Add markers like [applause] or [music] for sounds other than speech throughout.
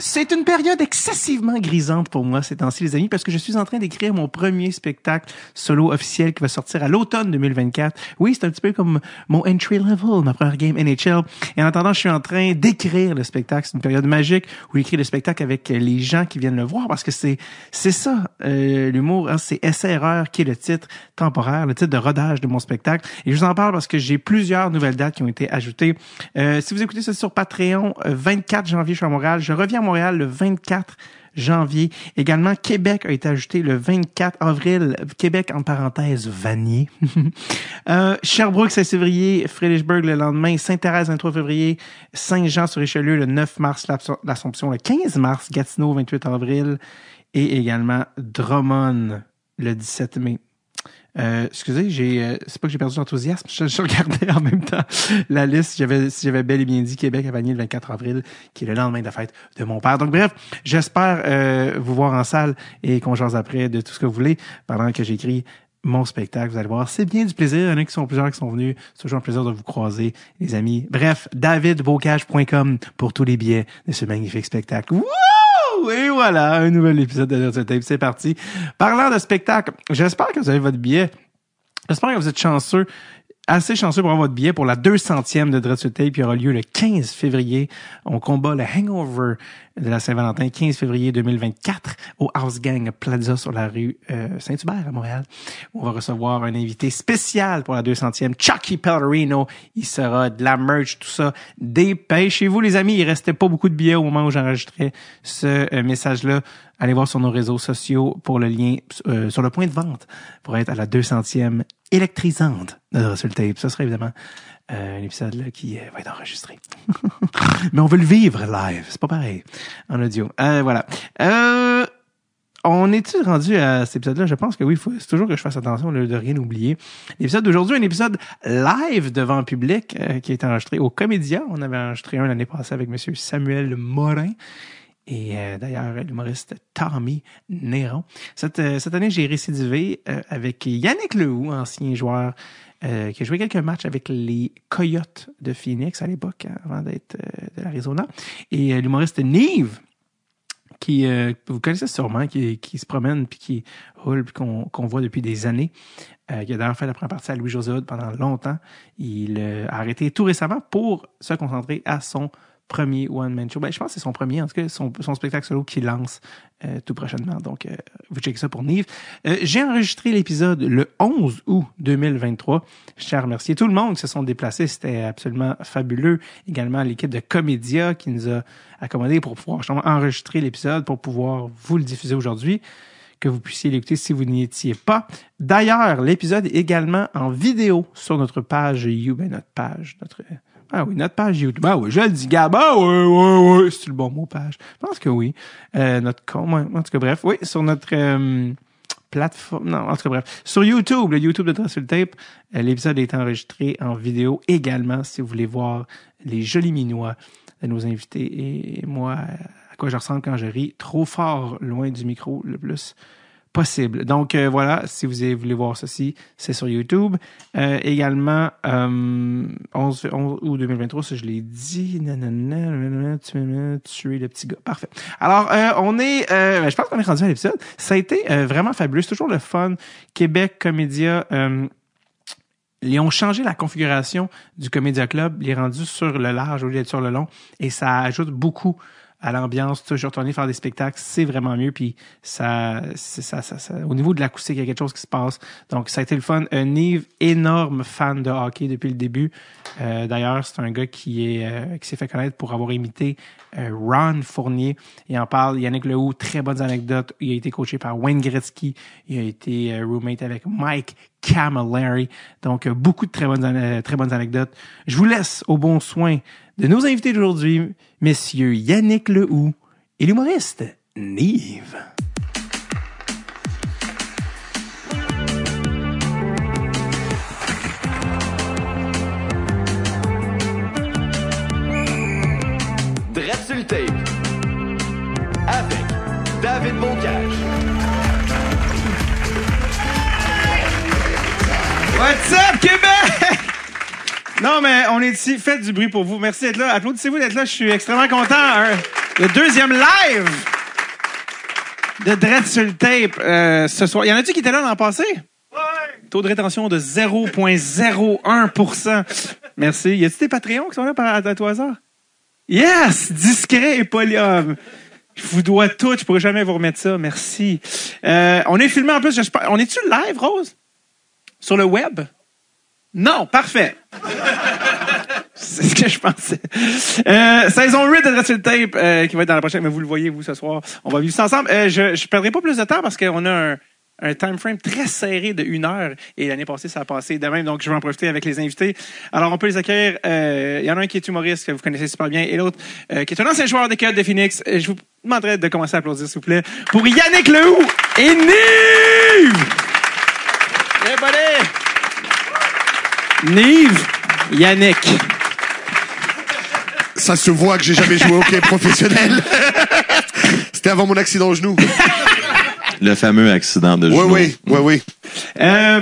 C'est une période excessivement grisante pour moi ces temps-ci, les amis, parce que je suis en train d'écrire mon premier spectacle solo officiel qui va sortir à l'automne 2024. Oui, c'est un petit peu comme mon entry level, ma première game NHL. Et en attendant, je suis en train d'écrire le spectacle. C'est une période magique où j'écris le spectacle avec les gens qui viennent le voir, parce que c'est c'est ça euh, l'humour. Hein, c'est SRR qui est le titre temporaire, le titre de rodage de mon spectacle. Et je vous en parle parce que j'ai plusieurs nouvelles dates qui ont été ajoutées. Euh, si vous écoutez ça sur Patreon, 24 euh, janvier, je suis à Montréal. Je reviens à Montréal le 24 janvier. Également, Québec a été ajouté le 24 avril. Québec, en parenthèse, Vanier. [laughs] euh, Sherbrooke, 16 février. Fredericksburg, le lendemain. Sainte-Thérèse, 23 février. Saint-Jean-sur-Richelieu, le 9 mars. L'Assomption, le 15 mars. Gatineau, 28 avril. Et également Drummond, le 17 mai. Euh, excusez, j'ai, euh, c'est pas que j'ai perdu l'enthousiasme, [laughs] je, je, regardais en même temps la liste. J'avais, j'avais bel et bien dit Québec à Vanier le 24 avril, qui est le lendemain de la fête de mon père. Donc bref, j'espère euh, vous voir en salle et qu'on jase après de tout ce que vous voulez pendant que j'écris mon spectacle. Vous allez voir, c'est bien du plaisir. Il y en a qui sont plusieurs qui sont venus. C'est toujours un plaisir de vous croiser, les amis. Bref, davidbocage.com pour tous les billets de ce magnifique spectacle. Wouh! Et voilà, un nouvel épisode de notre tape. C'est parti. Parlant de spectacle, j'espère que vous avez votre billet. J'espère que vous êtes chanceux assez chanceux pour avoir votre billet pour la 200e de Dreadful Tape qui aura lieu le 15 février. On combat le Hangover de la Saint-Valentin, 15 février 2024, au House Gang Plaza sur la rue euh, Saint-Hubert à Montréal. On va recevoir un invité spécial pour la 200e, Chucky Pellerino. Il sera de la merch, tout ça. Dépêchez-vous les amis, il restait pas beaucoup de billets au moment où j'enregistrais ce euh, message-là. Allez voir sur nos réseaux sociaux pour le lien euh, sur le point de vente pour être à la 200e électrisante de Russell Tape. Ce serait évidemment un épisode là, qui euh, va être enregistré. [laughs] Mais on veut le vivre live. C'est pas pareil en audio. Euh, voilà. Euh, on est-tu rendu à cet épisode-là? Je pense que oui, c'est toujours que je fasse attention de rien oublier. L'épisode d'aujourd'hui, un épisode live devant public euh, qui a été enregistré au Comédia. On avait enregistré un l'année passée avec Monsieur Samuel Morin et euh, d'ailleurs l'humoriste Tommy Néron. Cette, euh, cette année, j'ai récidivé euh, avec Yannick Lehoux, ancien joueur qui a joué quelques matchs avec les Coyotes de Phoenix à l'époque, avant d'être de l'Arizona, et l'humoriste Neve, qui vous connaissez sûrement, qui, qui se promène puis qui roule puis qu'on qu'on voit depuis des années. Euh, qui a d'ailleurs fait la première partie à Louis-José pendant longtemps. Il a arrêté tout récemment pour se concentrer à son premier one-man show. Ben, je pense que c'est son premier, en tout cas, son, son spectacle solo qui lance euh, tout prochainement. Donc, euh, vous checkez ça pour Nive. Euh, J'ai enregistré l'épisode le 11 août 2023. Je tiens à remercier tout le monde qui se sont déplacés. C'était absolument fabuleux. Également l'équipe de Comédia qui nous a accommodé pour pouvoir enregistrer l'épisode, pour pouvoir vous le diffuser aujourd'hui que vous puissiez l'écouter si vous n'y étiez pas. D'ailleurs, l'épisode est également en vidéo sur notre page YouTube, notre page, notre ah oui, notre page YouTube. Ah oui, je le dis, Gab. Ah oui, oui, oui. C'est le bon mot, page. Je pense que oui. Euh, notre en tout cas, bref. Oui, sur notre euh, plateforme. Non, en tout cas, bref. Sur YouTube, le YouTube de Dressel Tape, euh, l'épisode est enregistré en vidéo également si vous voulez voir les jolis minois de nos invités et moi, à quoi je ressemble quand je ris trop fort loin du micro le plus possible. Donc euh, voilà, si vous voulez voir ceci, c'est sur YouTube. Euh, également, euh, 11, 11 août 2023, ça je l'ai dit, tu tuer le petit gars. Parfait. Alors, euh, on est, euh, ben, je pense qu'on est rendu à l'épisode. Ça a été vraiment fabuleux. C'est toujours le fun. Québec Comédia... ils ont changé la configuration du Comédia Club, ils est rendu sur le large au lieu d'être sur le long, et ça ajoute beaucoup à l'ambiance. Suis retourné faire des spectacles, c'est vraiment mieux. Puis ça, ça, ça, ça, au niveau de l'acoustique, il y a quelque chose qui se passe. Donc ça a été le fun. Un Yves, énorme fan de hockey depuis le début. Euh, D'ailleurs, c'est un gars qui est euh, qui s'est fait connaître pour avoir imité euh, Ron Fournier. Il en parle. Yannick Lehoux, très bonnes anecdotes. Il a été coaché par Wayne Gretzky. Il a été euh, roommate avec Mike Camilleri. Donc beaucoup de très bonnes très bonnes anecdotes. Je vous laisse au bon soin de nos invités d'aujourd'hui, messieurs Yannick Lehoux et l'humoriste Nive. What's up, Québec? Non, mais on est ici. Faites du bruit pour vous. Merci d'être là. Applaudissez-vous d'être là. Je suis extrêmement content. Hein. Le deuxième live de Dread sur le tape euh, ce soir. Y en a-tu qui étaient là l'an passé? Taux de rétention de 0,01% Merci. Y a-tu des Patreons qui sont là par, à, tout hasard? Yes! Discret et polyhomme. Je vous dois tout. Je pourrais jamais vous remettre ça. Merci. Euh, on est filmé en plus. On est-tu live, Rose? Sur le web? Non. Parfait. C'est ce que je pensais. Euh, saison 8 de le Tape euh, qui va être dans la prochaine, mais vous le voyez, vous, ce soir. On va vivre ça ensemble. Euh, je ne perdrai pas plus de temps parce qu'on a un, un time frame très serré de une heure. Et l'année passée, ça a passé de même, donc je vais en profiter avec les invités. Alors, on peut les accueillir. Euh, Il y en a un qui est humoriste, que vous connaissez super bien, et l'autre euh, qui est un ancien joueur des Coyotes de Phoenix. Euh, Je vous demanderai de commencer à applaudir, s'il vous plaît, pour Yannick Lehoux et Nive! Yeah, buddy! Nive, Yannick. Ça se voit que j'ai jamais joué au hockey professionnel. [laughs] C'était avant mon accident au genou. Le fameux accident de Oui, genou. oui, oui, oui. Euh,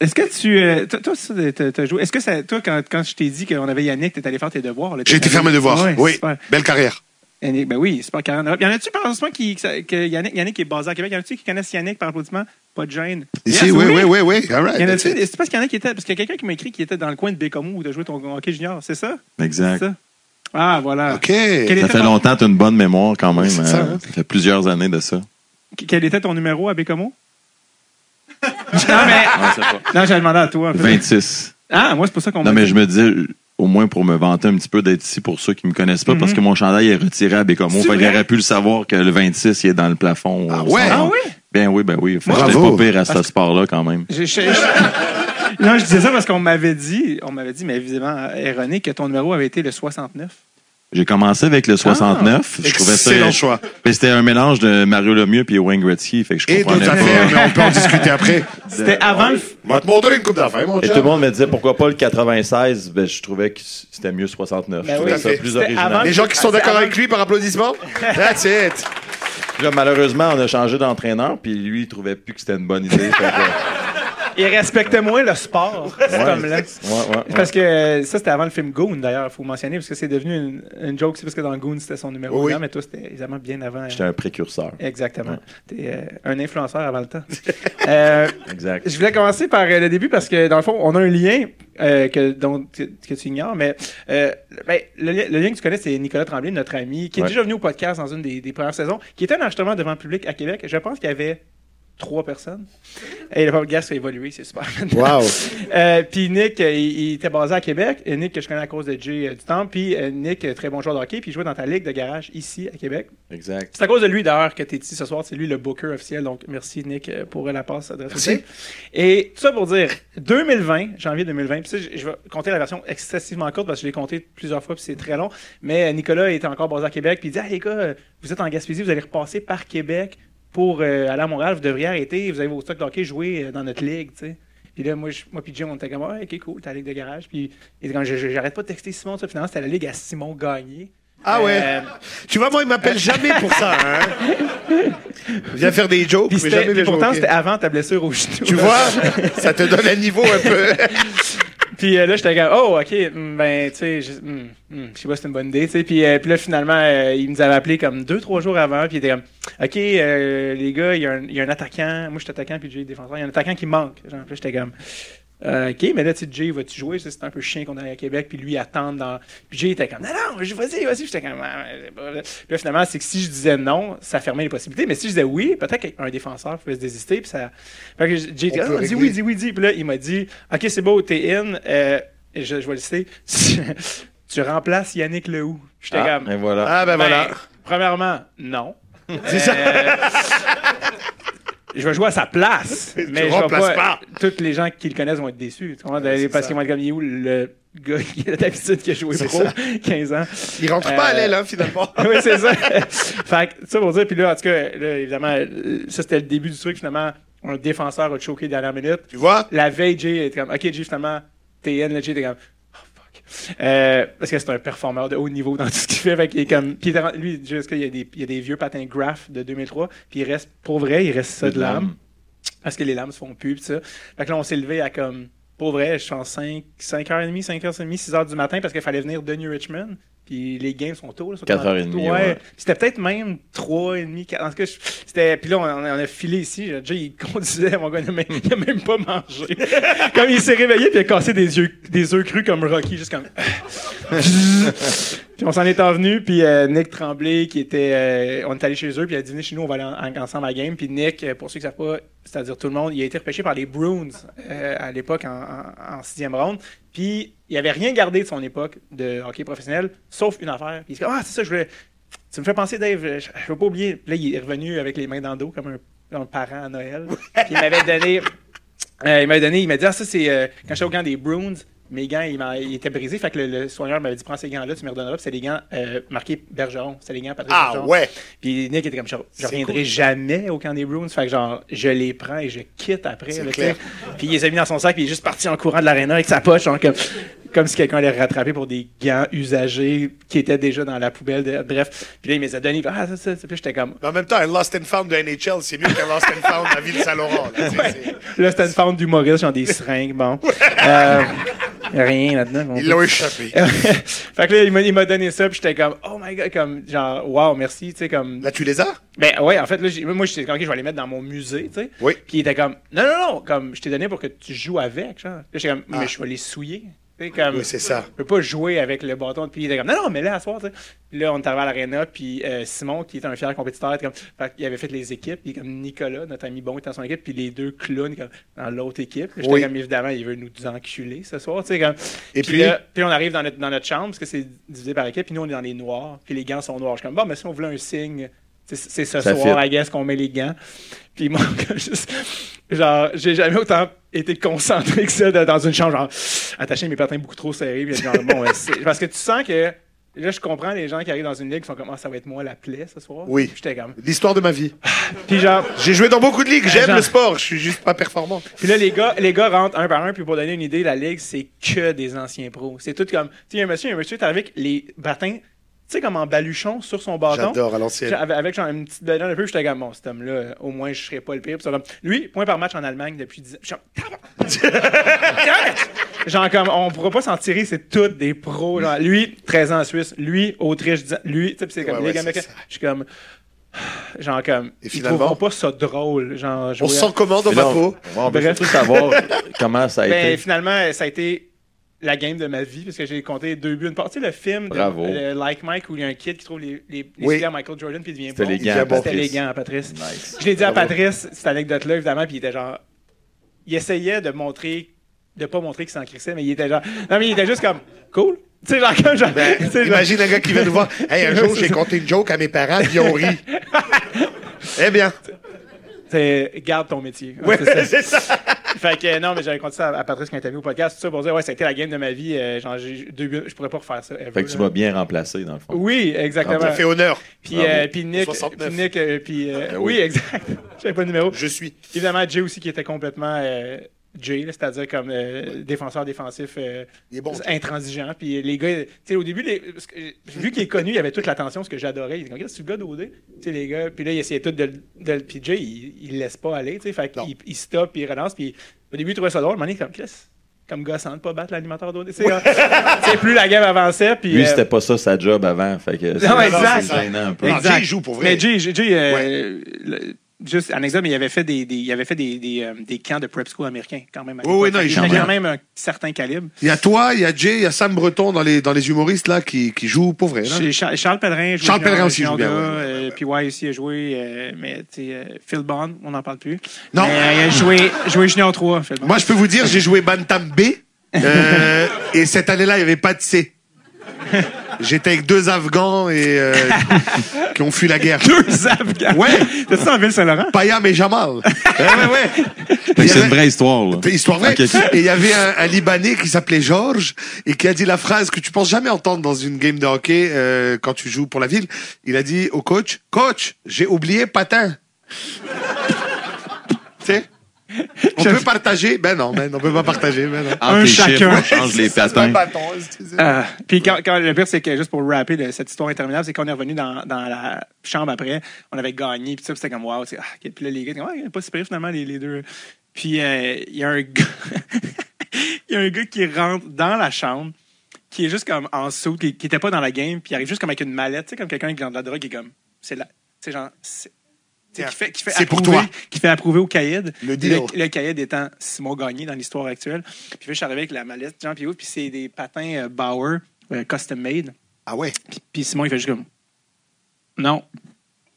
est-ce que tu. euh, toi, toi, ça, t'as- joué. Est-ce que ça, toi, quand, quand je t'ai dit qu'on avait Yannick, t'es allé faire tes devoirs? là, J'ai été faire mes devoirs. Ouais, oui, super. belle carrière. Yannick, ben oui, carré en Europe. Y en a-tu par exemple qui, que Yannick, Yannick est basé à Québec? Y en a-tu qui connaissent Yannick par applaudissement? Pas de gêne. Ici, Yes, oui, oui, oui, oui. All right, Y en a-tu? C'est parce qu'il y en a qui étaient. Parce qu'il y a quelqu'un qui m'a écrit qui était dans le coin de Bécomo où tu as joué ton hockey junior, c'est ça? Exact. C'est ça? Ah, voilà. OK. Quel Ça fait ton- longtemps, tu as une bonne mémoire quand même. C'est ça, euh, hein? ça fait plusieurs années de ça. Quel était ton numéro à Bécomo? [laughs] non, mais. C'est pas. Non, j'avais demandé à toi. en fait. 26. Ah, moi, c'est pour ça qu'on Non, m'a mais je me disais, au moins pour me vanter un petit peu d'être ici pour ceux qui me connaissent pas, parce que mon chandail est retiré à Bécomo. Mhm. Fait aurait pu le savoir que le 26, il est dans le plafond. Ah ouais? Ah oui? Ben oui, ben oui. Fait pas pire à ce sport-là quand même. [laughs] Non, je disais ça parce qu'on m'avait dit, on m'avait dit, mais évidemment erroné, que ton numéro avait été le 69. J'ai commencé avec le 69. je trouvais ça. Excellent choix. C'était un mélange de Mario Lemieux puis Wayne Gretzky. Fait que je Et comprenais pas. mais on peut en [laughs] discuter après. C'était avant le. On va te montrer une coupe d'affaires, mon Et tout le monde me disait pourquoi pas le 96, ben, je trouvais que c'était mieux 69. Ben je trouvais oui. ça plus original. avant- Les gens qui sont d'accord avec lui par applaudissement? That's it. Là, malheureusement, on a changé d'entraîneur, puis lui, il trouvait plus que c'était une bonne idée. Fait [laughs] que- Il respectait moins le sport, cet Ouais. homme-là. Ouais, ouais, ouais. Parce que euh, ça, c'était avant le film Goon, d'ailleurs, il faut mentionner, parce que c'est devenu une, une joke, c'est parce que dans Goon, c'était son numéro Oui, mais toi, c'était évidemment bien avant. J'étais un précurseur. Exactement. T'es euh, un influenceur avant le temps. [laughs] Euh, Exact. Je voulais commencer par euh, le début parce que, dans le fond, on a un lien euh, que, dont, que, que tu ignores, mais euh, ben, le, li- le lien que tu connais, c'est Nicolas Tremblay, notre ami, qui est Ouais. déjà venu au podcast dans une des, des premières saisons, qui était un enregistrement devant le public à Québec. Je pense qu'il y avait trois personnes. Et le podcast a évolué, c'est super. [laughs] Wow. Euh, puis Nick, euh, il, il était basé à Québec. Et Nick, que je connais à cause de Jay euh, du temps. Puis euh, Nick, très bon joueur de hockey, puis il jouait dans ta ligue de garage ici à Québec. Exact. C'est à cause de lui d'ailleurs que tu es ici ce soir. C'est lui le booker officiel. Donc merci Nick pour la passe adresse Merci. Et tout ça pour dire 2020, janvier 2020. Puis ça, je, je vais compter la version excessivement courte parce que je l'ai compté plusieurs fois puis c'est très long. Mais Nicolas était encore basé à Québec puis il dit ah les gars, vous êtes en Gaspésie, vous allez repasser par Québec pour euh, aller à Montréal. Vous devriez arrêter. Vous avez vos stocks de hockey jouer euh, dans notre ligue, tu sais. Puis là, moi, je, moi puis Jim, on était comme, ouais, ok, cool, t'as la ligue de garage. Puis Je- je- j'arrête pas de texter Simon, ça. Finalement, c'était la ligue à Simon Gagné. Ah ouais. Euh, Tu vois, moi, il m'appelle jamais pour ça, hein. Viens faire des jokes, mais jamais les pourtant, c'était avant ta blessure au genou. Tu vois, ça te donne un niveau un peu. [laughs] Puis euh, là, j'étais comme, oh, OK, hmm, ben, tu sais, je hmm, hmm, je sais pas si c'est une bonne idée, tu sais. Puis, euh, puis là, finalement, euh, il nous avait appelé comme deux, trois jours avant, puis il était comme, OK, euh, les gars, il y, a un- y a un attaquant, moi, je suis attaquant, puis est défenseur, il y a un attaquant qui manque. Genre, puis j'étais comme, euh, OK, mais là, tu sais, Jay, vas-tu jouer? C'est un peu chien qu'on est à Québec, puis lui, attendre dans. Puis Jay était comme, non, non, je- vas-y, vas-y. Puis j'étais comme, Ah. Puis là, finalement, c'est que si je disais non, ça fermait les possibilités, mais si je disais oui, peut-être qu'un défenseur pouvait se désister, puis ça. Fait que Jay était, dis oui, dis oui, dis. Puis là, il m'a dit, OK, c'est beau, t'es in. Euh, et je, je vais le citer. [laughs] tu remplaces Yannick Lehoux. J'étais Ah, comme. et voilà. Ah, ben voilà. Premièrement, non. [laughs] C'est ça. Euh, je vais jouer à sa place. [laughs] Mais je remplaces pas. Tous les gens qui le connaissent vont être déçus. Tu c'est parce qu'ils vont être comme, il est où le gars qui a d'habitude qui a joué pro, ça. [laughs] 15 ans? Il rentre pas à Euh, l'aile, hein, finalement. [laughs] oui, c'est ça. fait que, ça pour dire, puis là, en tout cas, là, évidemment, ça c'était le début du truc, finalement, un défenseur a choqué dernière minute. Tu vois? La veille, Jay était comme, OK, Jay, finalement, t'es in, là, Jay était comme. Euh, parce que c'est un performeur de haut niveau dans tout ce qu'il fait. Fait qu'il est comme, puis lui, jusqu'à, il y a des, il y a des vieux patins graph de 2003, puis il reste, pour vrai, il reste ça de lame. Parce que les lames se font plus, pis ça. Fait que là, on s'est levé à comme, pour vrai, je pense 5, 5h30, 5h30, 6h du matin, parce qu'il fallait venir de New Richmond. Puis les games sont tôt. Là, sont 4h30, Ouais. ouais. C'était peut-être même 3h30, 4 En tout cas, je- c'était. Puis là, on, on a filé ici. Déjà, il conduisait, mon gars, il a même, pas mangé. [laughs] comme il s'est réveillé, puis il a cassé des yeux, des œufs crus comme Rocky, juste comme. [laughs] Puis on s'en est envenu, puis euh, Nick Tremblay, qui était, euh, on est allé chez eux, puis il a dit venez chez nous, on va aller en- ensemble à la game. Puis Nick, euh, pour ceux qui ne savent pas, c'est-à-dire tout le monde, il a été repêché par les Bruins euh, à l'époque en, en, en sixième ronde. Puis il avait rien gardé de son époque de hockey professionnel, sauf une affaire. Puis il s'est dit ah c'est ça, je voulais, tu me fais penser Dave, je, je veux pas oublier. Là il est revenu avec les mains dans le dos comme un, un parent à Noël. [laughs] Puis il m'avait donné, euh, il m'avait donné, il m'a dit ah ça c'est euh, quand j'étais au camp des Bruins. Mes gants, ils, étaient brisés. Fait que le, le soigneur m'avait dit Prends ces gants-là, tu me redonneras. Puis c'est des gants euh, marqués Bergeron. C'est les gants Patrick Ah Bergeron. ouais. Puis Nick était comme je, je reviendrai cool. jamais au camp des Bruins. Fait que genre, je les prends et je quitte après. Là, clair. Puis il les a mis dans son sac, puis il est juste parti en courant de l'aréna avec sa poche, genre comme, comme si quelqu'un allait rattraper pour des gants usagés qui étaient déjà dans la poubelle. de- bref. Puis là, il me les a donnés. Ah, ça, ça, ça. Puis j'étais comme, Mais en même temps, un Lost and Found de NHL, c'est mieux qu'un Lost and Found à Ville-Saint-Laurent. là, tu sais, c'est- là, c'était une forme d'humoriste, genre des seringues, bon. Euh, rien là-dedans. mon Ils l'ont échappé. [laughs] fait que là, il m'a- donné ça, puis j'étais comme, oh my god, comme, genre, wow, merci, tu sais, comme. Là, tu les as? Ben ouais, en fait, là, moi, j'étais comme, ok, je vais les mettre dans mon musée, tu sais. Oui. Puis il était comme, non, non, non, comme, je t'ai donné pour que tu joues avec, genre. Là, j'étais comme, mais je vais les souiller. Comme. Oui, c'est ça. Je peux pas jouer avec le bâton. Puis il était comme, non, non, mais là, à soir, tu sais. Puis là, on est arrivé à l'aréna, puis euh, Simon, qui était un fier compétiteur, était comme, fait qu'il avait fait les équipes, puis comme Nicolas, notre ami bon, était dans son équipe, puis les deux clowns comme, dans l'autre équipe. J'étais Oui. comme, évidemment, il veut nous enculer ce soir, tu sais, comme. Et puis, puis? là, puis on arrive dans notre, dans notre chambre, parce que c'est divisé par équipe, puis nous, on est dans les noirs, puis les gants sont noirs. Je suis comme, bon, mais si on voulait un signe, c'est ce Ça soir. I guess, qu'on met les gants. Puis moi, [laughs] juste, genre, j'ai jamais autant été concentré que ça dans une chambre, genre, attacher mes patins beaucoup trop serrés. Puis genre, bon, parce que tu sens que, là, je comprends les gens qui arrivent dans une ligue qui font comme, ah, ça va être moi la plaie ce soir. Oui. J'étais comme, L'histoire de ma vie. [sighs] puis genre, J'ai joué dans beaucoup de ligues. J'aime Genre- le sport. Je suis juste pas performant. Puis là, les gars, les gars rentrent un par un, puis pour donner une idée, la ligue, c'est que des anciens pros. C'est tout comme, tu sais, un monsieur, un monsieur, t'es avec les patins, sais, comme en baluchon sur son bâton. J'adore à l'ancienne. Avec, avec genre une petite bedaine un peu, j'étais comme, bon, cet homme-là, au moins, je serais pas le pire. Puis comme, lui, point par match en Allemagne depuis 10 ans. [laughs] Genre, comme, on pourra pas s'en tirer, c'est tous des pros. Genre, lui, 13 ans en Suisse. Lui, Autriche, 10 ans. Lui, tu sais, c'est comme, Ouais, les gars. Je suis comme, genre, comme, Et ils trouveront pas ça drôle. Genre, On jouer se à- sent comment dans ma peau? on veut Bref. surtout savoir comment ça a Ben, été. finalement, ça a été la game de ma vie, parce que j'ai compté deux buts. Une partie, le film de euh, Like Mike, où il y a un kid qui trouve les, les, les Oui. à Michael Jordan, puis il devient C'était bon. C'était Patrice. les gants, Patrice. Nice. Je l'ai dit à. Patrice, cette anecdote-là, évidemment, puis il était genre. Il essayait de montrer, de pas montrer qu'il s'en crissait, mais il était genre. Non, mais il était juste comme, cool. Tu sais, genre, comme genre. Ben, sais, genre- imagine un gars qui vient nous voir. Hey, un jour, j'ai conté une joke à mes parents, puis ils ont ri. [laughs] eh bien. c'est garde ton métier. Ouais, c'est ça. [laughs] [laughs] Fait que non, mais j'avais compté ça à, à Patrice était venu au podcast, tout ça pour dire, ouais, ça a été la game de ma vie. euh, genre, j'ai deux buts, je pourrais pas refaire ça. ever, Fait que tu m'as bien remplacé, dans le fond. Oui, exactement. Ça fait honneur. Puis, euh, puis Nick, 69. puis Nick, euh, puis euh, Ben oui. oui. exact. [laughs] J'avais pas de numéro. Je suis. Évidemment, Jay aussi qui était complètement euh, Jay, c'est-à-dire comme euh, défenseur défensif euh, intransigeant. Puis les gars, tu sais, au début, les- parce que, vu qu'il est connu, il avait toute l'attention, ce que j'adorais. Il était comme, Regarde, c'est le gars d'OD. Tu sais, les gars. Puis là, il essayait tout de, de le- Puis Jay, il, il le laisse pas aller, tu sais. Fait qu'il il stoppe, puis il relance. Puis au début, il trouvait ça drôle. Mais il est comme, Chris, comme gossant de pas battre l'animateur d'OD. Tu sais, hein. Tu sais, plus la game avançait. Puis, Lui, euh, c'était pas ça sa job avant. Fait que c'est Non, exact. c'est gênant un peu. Non, Exact. Jay, il joue pour vrai. Mais Jay, Jay, Jay, euh, le- juste anecdote, mais il avait fait des, des- il avait fait des, des, euh, des camps de prep school américains quand même. Oui, oui, non, il il joue bien. quand même un certain calibre. Il y a toi, il y a Jay, il y a Sam Breton dans les, dans les humoristes là qui, qui jouent pour vrai. Là. Chez Char- Charles Pellerin, Charles Pellerin aussi joue bien. Euh, puis ouais, aussi a joué, euh, mais tu euh, Phil Bond, on n'en parle plus. Non. Mais, euh, il a joué, joué Junior 3, Phil Bond. Moi, je peux vous dire, j'ai joué Bantam B. euh, [laughs] et cette année-là, il n'y avait pas de C. J'étais avec deux Afghans et euh, [laughs] qui ont fui la guerre. Deux Afghans? Ouais. T'as ça en Ville-Saint-Laurent? Payam et Jamal. [laughs] Ouais, ouais, c'est une vraie histoire, là. Histoire vraie. Ok, ok. Et il y avait un, un Libanais qui s'appelait Georges et qui a dit la phrase que tu penses jamais entendre dans une game de hockey euh, quand tu joues pour la ville. Il a dit au coach, coach, j'ai oublié patin. tu sais? On peut partager Ben non, ben, on peut pas partager. Ben non. Entre Un les chiffres, chacun. on [laughs] change les patins. pas bâton, excusez. Ah, puis quand, quand- le pire, c'est que juste pour rapper le- cette histoire interminable, c'est qu'on est revenu dans, dans la chambre après, on avait gagné, puis ça, puis c'était comme wow, ah, puis là, les gars, étaient comme, ouais, pas si pire finalement, les, les deux. Puis euh, il y a un gars, [laughs] il y a un gars qui rentre dans la chambre, qui est juste comme en saut, qui, qui était pas dans la game, puis il arrive juste comme avec une mallette, tu sais, comme quelqu'un qui vend de la drogue, qui est comme, c'est là, c'est genre, c'est- tu sais, qui fait, qui fait C'est pour approuver- toi. Qui fait approuver au caïd. Le deal. Le, le caïd étant Simon Gagné dans l'histoire actuelle. Puis je suis arrivé avec la mallette, genre, puis c'est des patins euh, Bauer, euh, custom made. Ah ouais? Puis, puis Simon, il fait juste comme, non.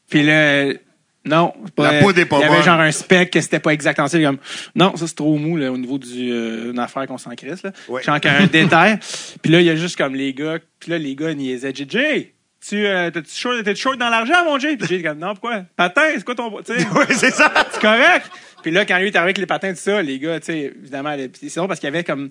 Puis là, non. pas- La poudre est pas Il y avait bonne. genre un spec que c'était pas exactement ça. Comme, non, ça c'est trop mou là, au niveau du, euh, d'une affaire qu'on s'en crisse. Là. Ouais. Genre un [laughs] détail. Puis là, il y a juste comme les gars. Puis là, les gars niaisaient. JJ, tu euh, t'es-tu short dans l'argent, mon Jay? Puis Jay, comme, non, pourquoi? Patin, c'est quoi ton. [laughs] Ouais, c'est ça. c'est correct. Puis là, quand lui est arrivé avec les patins, tout ça, les gars, tu sais, évidemment, c'est drôle parce qu'il y avait comme.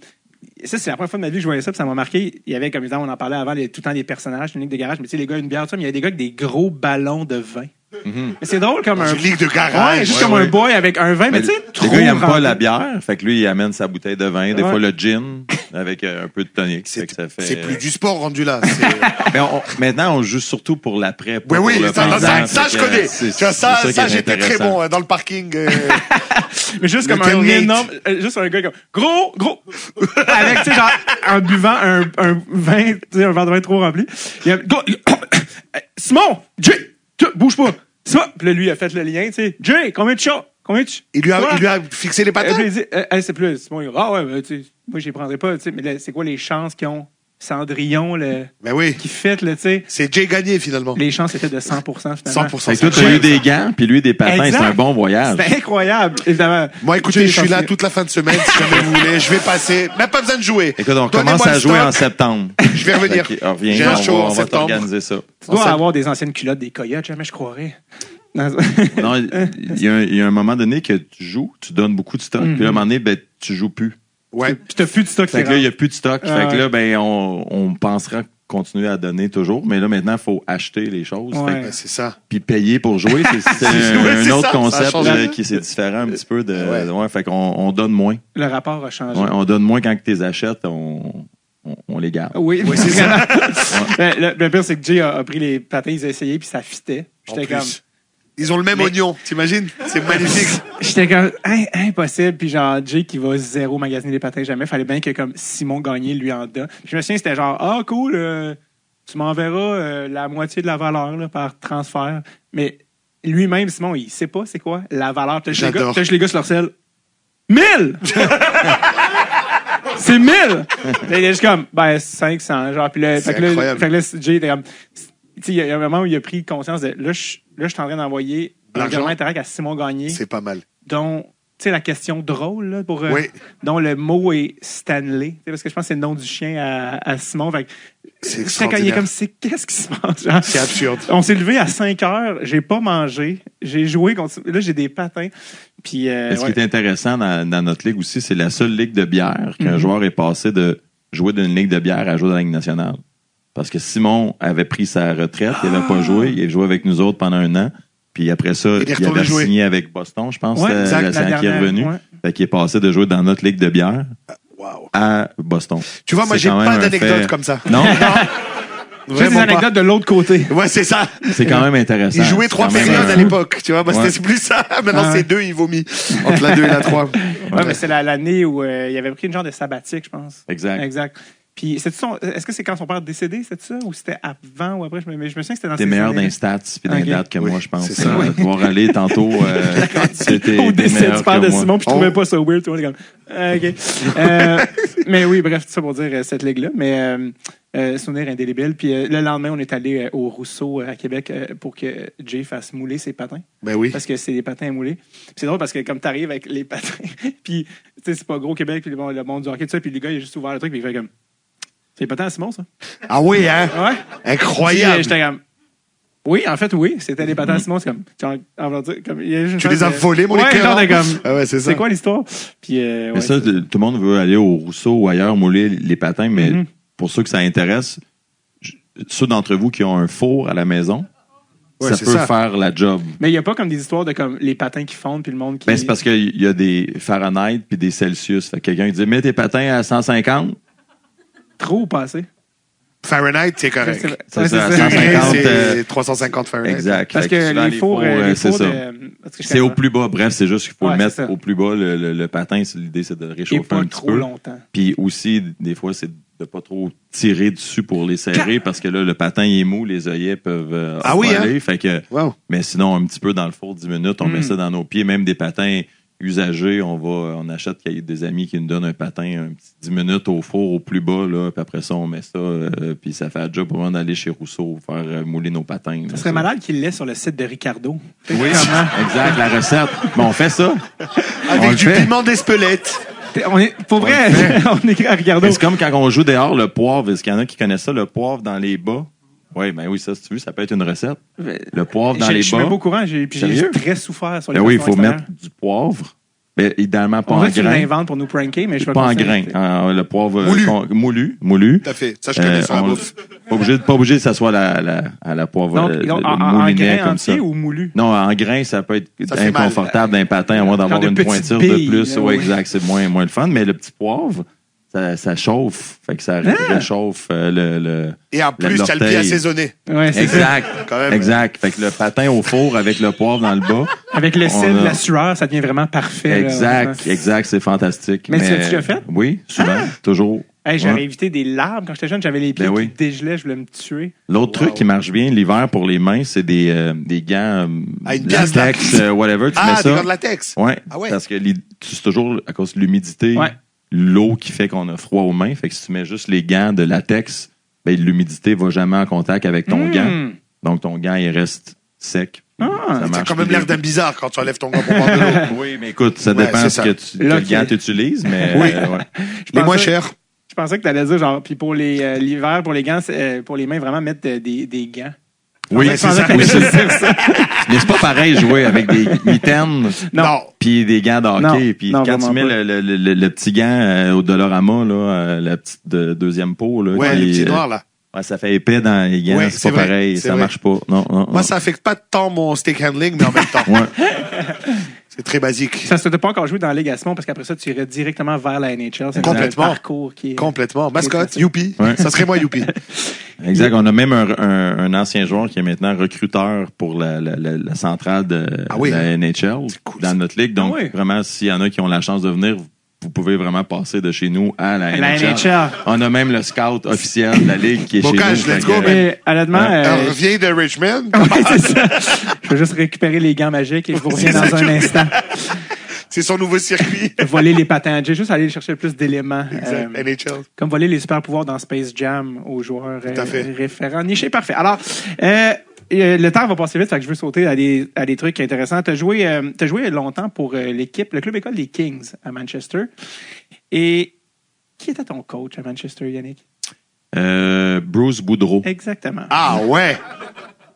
Ça, c'est la première fois de ma vie que je voyais ça, puis ça m'a marqué. Il y avait, comme évidemment, on en parlait avant, les- tout le temps des personnages, une ligue de garage, mais tu sais, les gars, une bière, tout ça, mais il y avait des gars avec des gros ballons de vin. Mais c'est drôle comme un. Une ligue de garage. Ouais, juste Ouais, comme ouais. un boy avec un vin, mais, Mais tu sais, le trop gars, il aime pas rempli. la bière. Fait que lui, il amène sa bouteille de vin, des Ouais. fois le gin, avec euh, un peu de tonic. Fait C'est que ça fait- c'est plus du sport rendu là. C'est- [laughs] Mais on- maintenant, on joue surtout pour l'après. pas Oui, oui, pour le ça, ça, pendant. ça, ça, Fait je que, connais. c'est- Tu vois, c'est ça, qui ça, est j'étais très intéressant. bon hein, dans le parking. euh, [laughs] Mais juste Le comme un tailgate. énorme, euh, juste un gars comme gros, gros, avec, tu sais, genre, en buvant un, un vin, tu sais, un verre de vin trop rempli. Il y a, gros, [coughs] Simon, Jay, bouge pas. Simon, puis là, lui, il a fait le lien, tu sais. Jay, combien de chats? Combien de chats? il, lui a, il lui a fixé les dit, euh, euh, c'est plus. Simon, il ah ouais, ben, tu sais, moi, je les prendrais pas, tu sais, mais c'est quoi les chances qu'ils ont? Cendrillon, le, Ben oui. qui fait, là, tu sais. C'est Jay gagné finalement. Les chances étaient de 100%, finalement. 100%. Fait que toi, c'est t'as eu des gants, puis lui des patins. Exact. C'est un bon voyage. C'était incroyable, évidemment. Moi, écoutez, je suis là toute la fin de semaine. Si jamais vous voulez, je vais passer. Même pas besoin de jouer. Écoute, on commence à jouer en septembre. Je vais revenir. Que, reviens, J'ai un on show va, en on va septembre. t'organiser ça. Tu dois En avoir des anciennes culottes des coyotes, jamais je croirais. Non, il y, a un- il y a un moment donné que tu joues, tu donnes beaucoup de stock, puis à un moment donné, ben, tu joues plus. Ouais. Puis t'as plus de stock. Fait que là, il n'y a plus de stock. Ah fait que ouais. là, ben, on, on pensera continuer à donner toujours. Mais là, maintenant, il faut acheter les choses. Ouais. Ben, c'est ça. puis payer pour jouer, c'est [laughs] un, Ouais, un c'est autre ça, concept euh, qui c'est différent un petit peu de. Ouais. Ouais, fait qu'on on donne moins. Le rapport a changé. Ouais, on donne moins quand tu les achètes, on, on, on les garde. Oui, Oui, c'est ça. [laughs] Ben, le, le pire, c'est que Jay a, a pris les patins, ils a essayé, puis ça fitait. J'étais comme, Ils ont le même Mais- oignon, t'imagines? C'est magnifique. [laughs] j'étais comme, hein, impossible. Puis genre, Jay qui va zéro magasiner les patins jamais, fallait bien que comme Simon Gagné lui en donne. Puis je me souviens, c'était genre, ah, cool, euh, tu m'enverras euh, la moitié de la valeur là, par transfert. Mais lui-même, Simon, il sait pas c'est quoi la valeur. Que les gars, les gars sur leur sel. 1000! [laughs] c'est 1000! il est juste comme, ben, 500. Genre, puis là, C'est fait que là, incroyable. fait que là, Jay était comme, tu sais, il y a un moment où il a pris conscience de, là, je, là, je suis en train d'envoyer virement interact à Simon Gagné, C'est pas mal. dont, tu sais, la question drôle, là, pour, euh, Oui. dont le mot est Stanley. Tu sais, Parce que je pense que c'est le nom du chien à, à Simon. Fait C'est quand il est extraordinaire. comme, c'est qu'est-ce qui se passe? C'est absurde. on s'est levé à 5 heures, j'ai pas mangé, j'ai joué contre, là, j'ai des patins. Puis, euh, ce ouais. qui est intéressant dans, dans notre ligue aussi, c'est la seule ligue de bière qu'un Mhm. joueur est passé de jouer d'une ligue de bière à jouer dans la ligue nationale. Parce que Simon avait pris sa retraite, il n'avait pas joué, il a joué avec nous autres pendant un an. Puis après ça, Il il, avait jouer. signé avec Boston, je pense, Ouais, euh, exact, la la saison qui est revenu. ouais. Fait qu'il est passé de jouer dans notre ligue de bière Wow. à Boston. Tu vois, moi, j'ai pas même un d'anecdote fait- comme ça. Non, [laughs] J'ai des anecdotes de l'autre côté. Ouais, c'est ça. c'est quand même intéressant. Il jouait trois même périodes un- à l'époque. Tu vois, moi, Ouais. c'était plus ça. [laughs] Maintenant, Ah c'est deux, il vomit. Entre la deux et la trois. Ouais, mais c'est la- l'année où euh, il avait pris une genre de sabbatique, je pense. Exact. Exact. Puis, c'est son, est-ce que c'est quand son père est décédé, c'est ça? Ou c'était avant ou après? Je me, mais je me souviens que c'était dans T'es meilleur dans les stats puis dans les Ok. dates que Oui, moi, je pense. c'est ça. Euh, pouvoir aller tantôt, euh, [laughs] c'était Au décès du père de. Simon, puis je Oh. trouvais pas ça weird. Tout le monde est comme, OK. Euh, [laughs] mais oui, bref, tout ça pour dire euh, cette ligue-là. Mais euh, euh, souvenir indélébile. Puis euh, le lendemain, on est allé euh, au Rousseau euh, à Québec euh, pour que Jay fasse mouler ses patins. Ben oui. Parce que c'est des patins à mouler. Puis C'est drôle parce que comme t'arrives avec les patins, [laughs] puis tu sais, c'est pas gros Québec, puis bon, le monde du hockey, tout ça, puis le gars, il a juste ouvert le truc, puis il fait comme. C'est des patins à Simon, ça? Ah oui, hein? Ouais. Incroyable. J'étais comme. Oui, en fait, oui, c'était des patins à Simon. C'est comme. comme, il y a juste une Tu les as volés, mon Ouais, genre comme. [laughs] Ah ouais, c'est ça. C'est quoi l'histoire? Puis, euh, Mais ça, tout le monde veut aller au Rousseau ou ailleurs mouler les patins, mais Mhm. pour ceux que ça intéresse, je- ceux d'entre vous qui ont un four à la maison, Ouais, ça c'est peut ça. faire la job. Mais il n'y a pas comme des histoires de comme les patins qui fondent puis le monde qui. Ben, c'est parce qu'il y a des Fahrenheit puis des Celsius. Fait que quelqu'un qui dit mets tes patins à 150, Trop passé. Fahrenheit, c'est correct. Ça, Ouais, c'est à ça. 150, C'est euh, 350 Fahrenheit. exact. Parce que les fours, fours, euh, les c'est ça. de. C'est au plus bas. Bref, c'est juste qu'il faut Ouais, le mettre au plus bas. Le, le- le patin, l'idée, c'est de le. Et réchauffer pas un petit trop peu. longtemps. Puis aussi, des fois, c'est de pas trop tirer dessus pour les serrer parce que là, le patin il est mou, les œillets peuvent euh, Ah oui, voler. Fait que, Wow. mais sinon, un petit peu dans le four, 10 minutes, on Mm. met ça dans nos pieds. Même des patins usagés, on va, on achète qu'il y a des amis qui nous donnent un patin, un petit 10 minutes au four au plus bas, là, puis après ça, on met ça, euh, puis ça fait job pour d'aller chez Rousseau faire euh, mouler nos patins. Ça serait malade qu'il l'ait sur le site de Ricardo. Oui, exact, la recette. Mais on fait ça. On Avec le du fait. piment d'Espelette. On est, pour vrai, [laughs] on écrit à Ricardo. C'est comme quand on joue dehors, le poivre. Est-ce qu'il y en a qui connaissent ça, le poivre dans les bas? Oui, ben oui, ça, si tu veux, ça peut être une recette. Le poivre dans les je suis même bas. pas au courant, j'ai puis j'ai très souffert sur les Ben oui, il faut mettre du poivre. Ben, idéalement, pas On en va tu grains. l'inventes pour nous pranker, mais je vais Pas en grains. Euh, le poivre euh, Moulu. con- moulu. Moulu. Tout à fait. Ça, je connais Euh, sur la on- bouffe. pas obligé, pas obligé que ça soit la, la, à la poivre Donc, euh, donc, le- en, le en- en moulinet grain comme ça. entier ou moulu? Non, en grain, ça peut être Ça inconfortable d'un patin, à moins d'avoir une pointure billes, de plus. Ouais, oui. exact, c'est moins, moins le fun. Mais le petit poivre, ça, ça chauffe. Fait que ça Ah! réchauffe euh, le, le... Et en plus, tu as le pied assaisonné. Ouais, c'est ça. Exact. Quand même. Exact. Fait que le patin au four avec le poivre dans le bas. Avec le sel, a- la sueur, ça devient vraiment parfait. Exact, exact, c'est fantastique. Mais tu l'as déjà fait? Oui, souvent, toujours. Hey, J'avais Ouais. évité des larmes quand j'étais jeune, j'avais les pieds Ben qui oui. dégelaient, je voulais me tuer. L'autre truc qui marche bien l'hiver pour les mains, c'est des, euh, des gants euh, Ah, latex, de- euh, whatever. Tu Ah, mets des ça. gants de latex. Ouais, Ah ouais. Parce que c'est toujours à cause de l'humidité, Ouais. L'eau qui fait qu'on a froid aux mains. Fait que si tu mets juste les gants de latex, ben, l'humidité va jamais en contact avec ton Hmm. gant. Donc ton gant, il reste sec. Ah, Ça T'as marche quand même l'air d'un bizarre quand tu enlèves ton gant pour boire de l'eau. [laughs] Oui, mais écoute, ça Ouais, dépend c'est de ce que tu, quel gant tu utilises, mais Oui. euh, ouais. [laughs] Je Les moins chers. Je pensais que tu allais dire, genre, puis pour les, euh, l'hiver, pour les gants, euh, pour les mains, vraiment mettre des, des gants. Oui, c'est ça. Oui. [laughs] Mais c'est pas pareil jouer avec des mitaines Non. puis des gants de hockey. Non. Puis quand tu mets le, le, le, le petit gant euh, au Dollarama, là, euh, la petite de- deuxième peau, là, Ouais, qui, petits euh, noirs, là. ouais, ça fait épais dans les gants. Ouais, c'est c'est pas vrai, pareil. Ça vrai. marche pas. Non, non, Moi, non. ça affecte pas tant mon stick handling, mais en même temps, [laughs] Ouais. [laughs] c'est très basique. Ça ne pas encore joué dans la Ligue Asmon parce qu'après ça, tu irais directement vers la NHL. C'est Complètement. un parcours qui est. Complètement. Mascotte, youpi. Ouais. Ça serait moi, youpi. Exact. On a même un, un, un ancien joueur qui est maintenant recruteur pour la, la, la, la centrale de Ah oui, la NHL cool, dans notre ligue. Donc, Ah oui. vraiment, s'il y en a qui ont la chance de venir, vous pouvez vraiment passer de chez nous à la, La NHL. NHL. On a même le scout officiel de la ligue qui est chez nous. let's go. Et honnêtement, Ouais. euh, On revient de Richmond. [laughs] ouais, c'est ça. Je vais juste récupérer les gants magiques et je vous reviens dans un instant. C'est son nouveau circuit. [laughs] Voler les patins. J'ai juste aller chercher le plus d'éléments. Euh, NHL. comme voler les super pouvoirs dans Space Jam aux joueurs Tout à euh, fait. référents. Niché, parfait. Alors, euh, euh, le temps va passer vite, fait que je veux sauter à des, à des trucs intéressants. Tu as joué, euh, t'as joué longtemps pour euh, l'équipe, le club école des Kings à Manchester. Et qui était ton coach à Manchester, Yannick? Euh, Bruce Boudreau. Exactement. Ah ouais.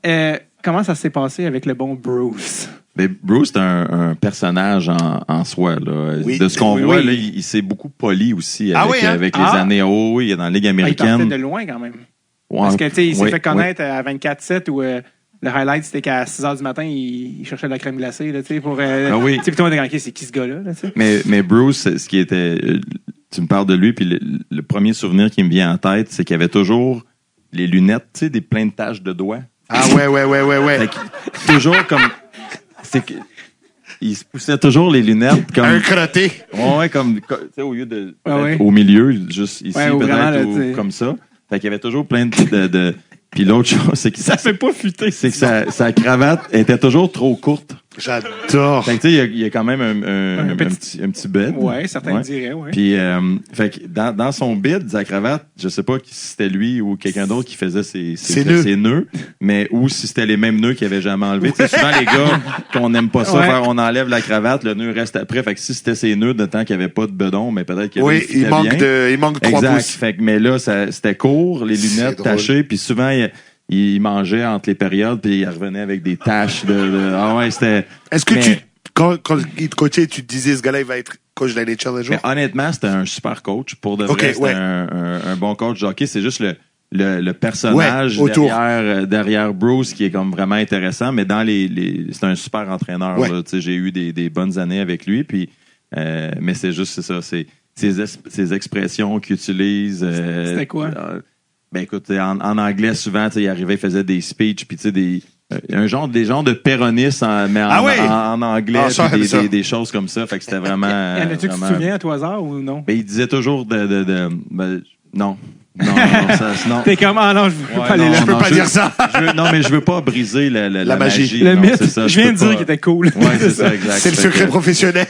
Euh, comment ça s'est passé avec le bon Bruce? Mais Bruce, c'est un, un personnage en, en soi. Là. Oui. De ce qu'on Oui, voit, oui. là, il, il s'est beaucoup poli aussi Ah avec, hein? avec Ah. les années. Oh, il est dans la Ligue Ah, il partait américaine. de loin quand même. Ouais, Parce que, il s'est fait connaître à 24-7 où euh, le highlight, c'était qu'à 6 h du matin, il, il cherchait de la crème glacée, là, tu sais, pour. euh, Ah oui. Tu sais, comme, OK, c'est qui ce gars-là, là? Mais, mais Bruce, ce qui était. euh, Tu me parles de lui, puis le, le premier souvenir qui me vient en tête, c'est qu'il avait toujours les lunettes, tu sais, des pleines taches de doigts. Ah ouais, ouais, ouais, ouais, ouais. Toujours comme. C'est que. Il se poussait toujours les lunettes comme. Un crotté. Ouais, ouais, comme, co- tu sais, au lieu de, Ah ouais. au milieu, juste ici, Ouais, peut-être, comme ça. Fait qu'il y avait toujours plein de, de, de- puis l'autre [laughs] chose, c'est que, Ça fait pas fuiter. c'est que sa, sa cravate était toujours trop courte. J'adore. Fait que, tu sais, il y a- il y, a quand même un, un, Un un petit- petit, un petit bed. Ouais, certains Ouais. diraient, ouais. Puis, euh, fait que dans, dans son bid, sa cravate, je sais pas si c'était lui ou quelqu'un d'autre qui faisait ses, ses, Ses nœuds. ses nœuds, mais ou si c'était les mêmes nœuds qu'il avait jamais enlevés. Tu sais, souvent, les gars, qu'on n'aime pas ça, Ouais. faire, on enlève la cravate, le nœud reste après. Fait que si c'était ses nœuds de temps qu'il n'y avait pas de bedon, mais peut-être qu'il y avait Oui, il manque de, il manque de trois Exact. pouces. Fait que, mais là, ça- c'était court, les C'est lunettes drôle. tachées, puis souvent, il, il mangeait entre les périodes, puis il revenait avec des taches de, de- ah ouais, c'était, Est-ce que Mais- tu, quand, quand il te coachait, tu te disais, ce gars-là, il va être coach de la NHL un jour? Mais honnêtement, c'était un super coach. Pour de vrai, Ok, c'était ouais. un, un- un bon coach de hockey. C'est juste le, le, le personnage Ouais, derrière, euh, derrière Bruce qui est comme vraiment intéressant. Mais dans les, les c'est un super entraîneur. Ouais. là. Tu sais, J'ai eu des, des bonnes années avec lui. Puis, euh, mais c'est juste c'est ça. C'est ces, es- ces expressions qu'il utilise. euh, C'était quoi? euh, ben écoute, en, en anglais souvent, il arrivait, il faisait des speeches, puis tu sais des euh, un genre des genres de péronistes en, mais en, Ah oui? en, en anglais, Ah, ça, des, des, des choses comme ça. Fait que c'était vraiment. [laughs] Y en a-tu que tu te vraiment- souviens à tout hasard ou non? ben, il disait toujours de, de, de- ben, Non. Non, non, non, ça, [laughs] non. T'es comme, ah non, je veux Ouais, pas aller non, là. Je peux non, pas je- dire ça. [laughs] Je veux- non, mais je veux pas briser la, la, La magie. Le non, mythe, ça, je viens de dire pas- qu'il était cool. Ouais, c'est ça, [laughs] exact. C'est le secret professionnel.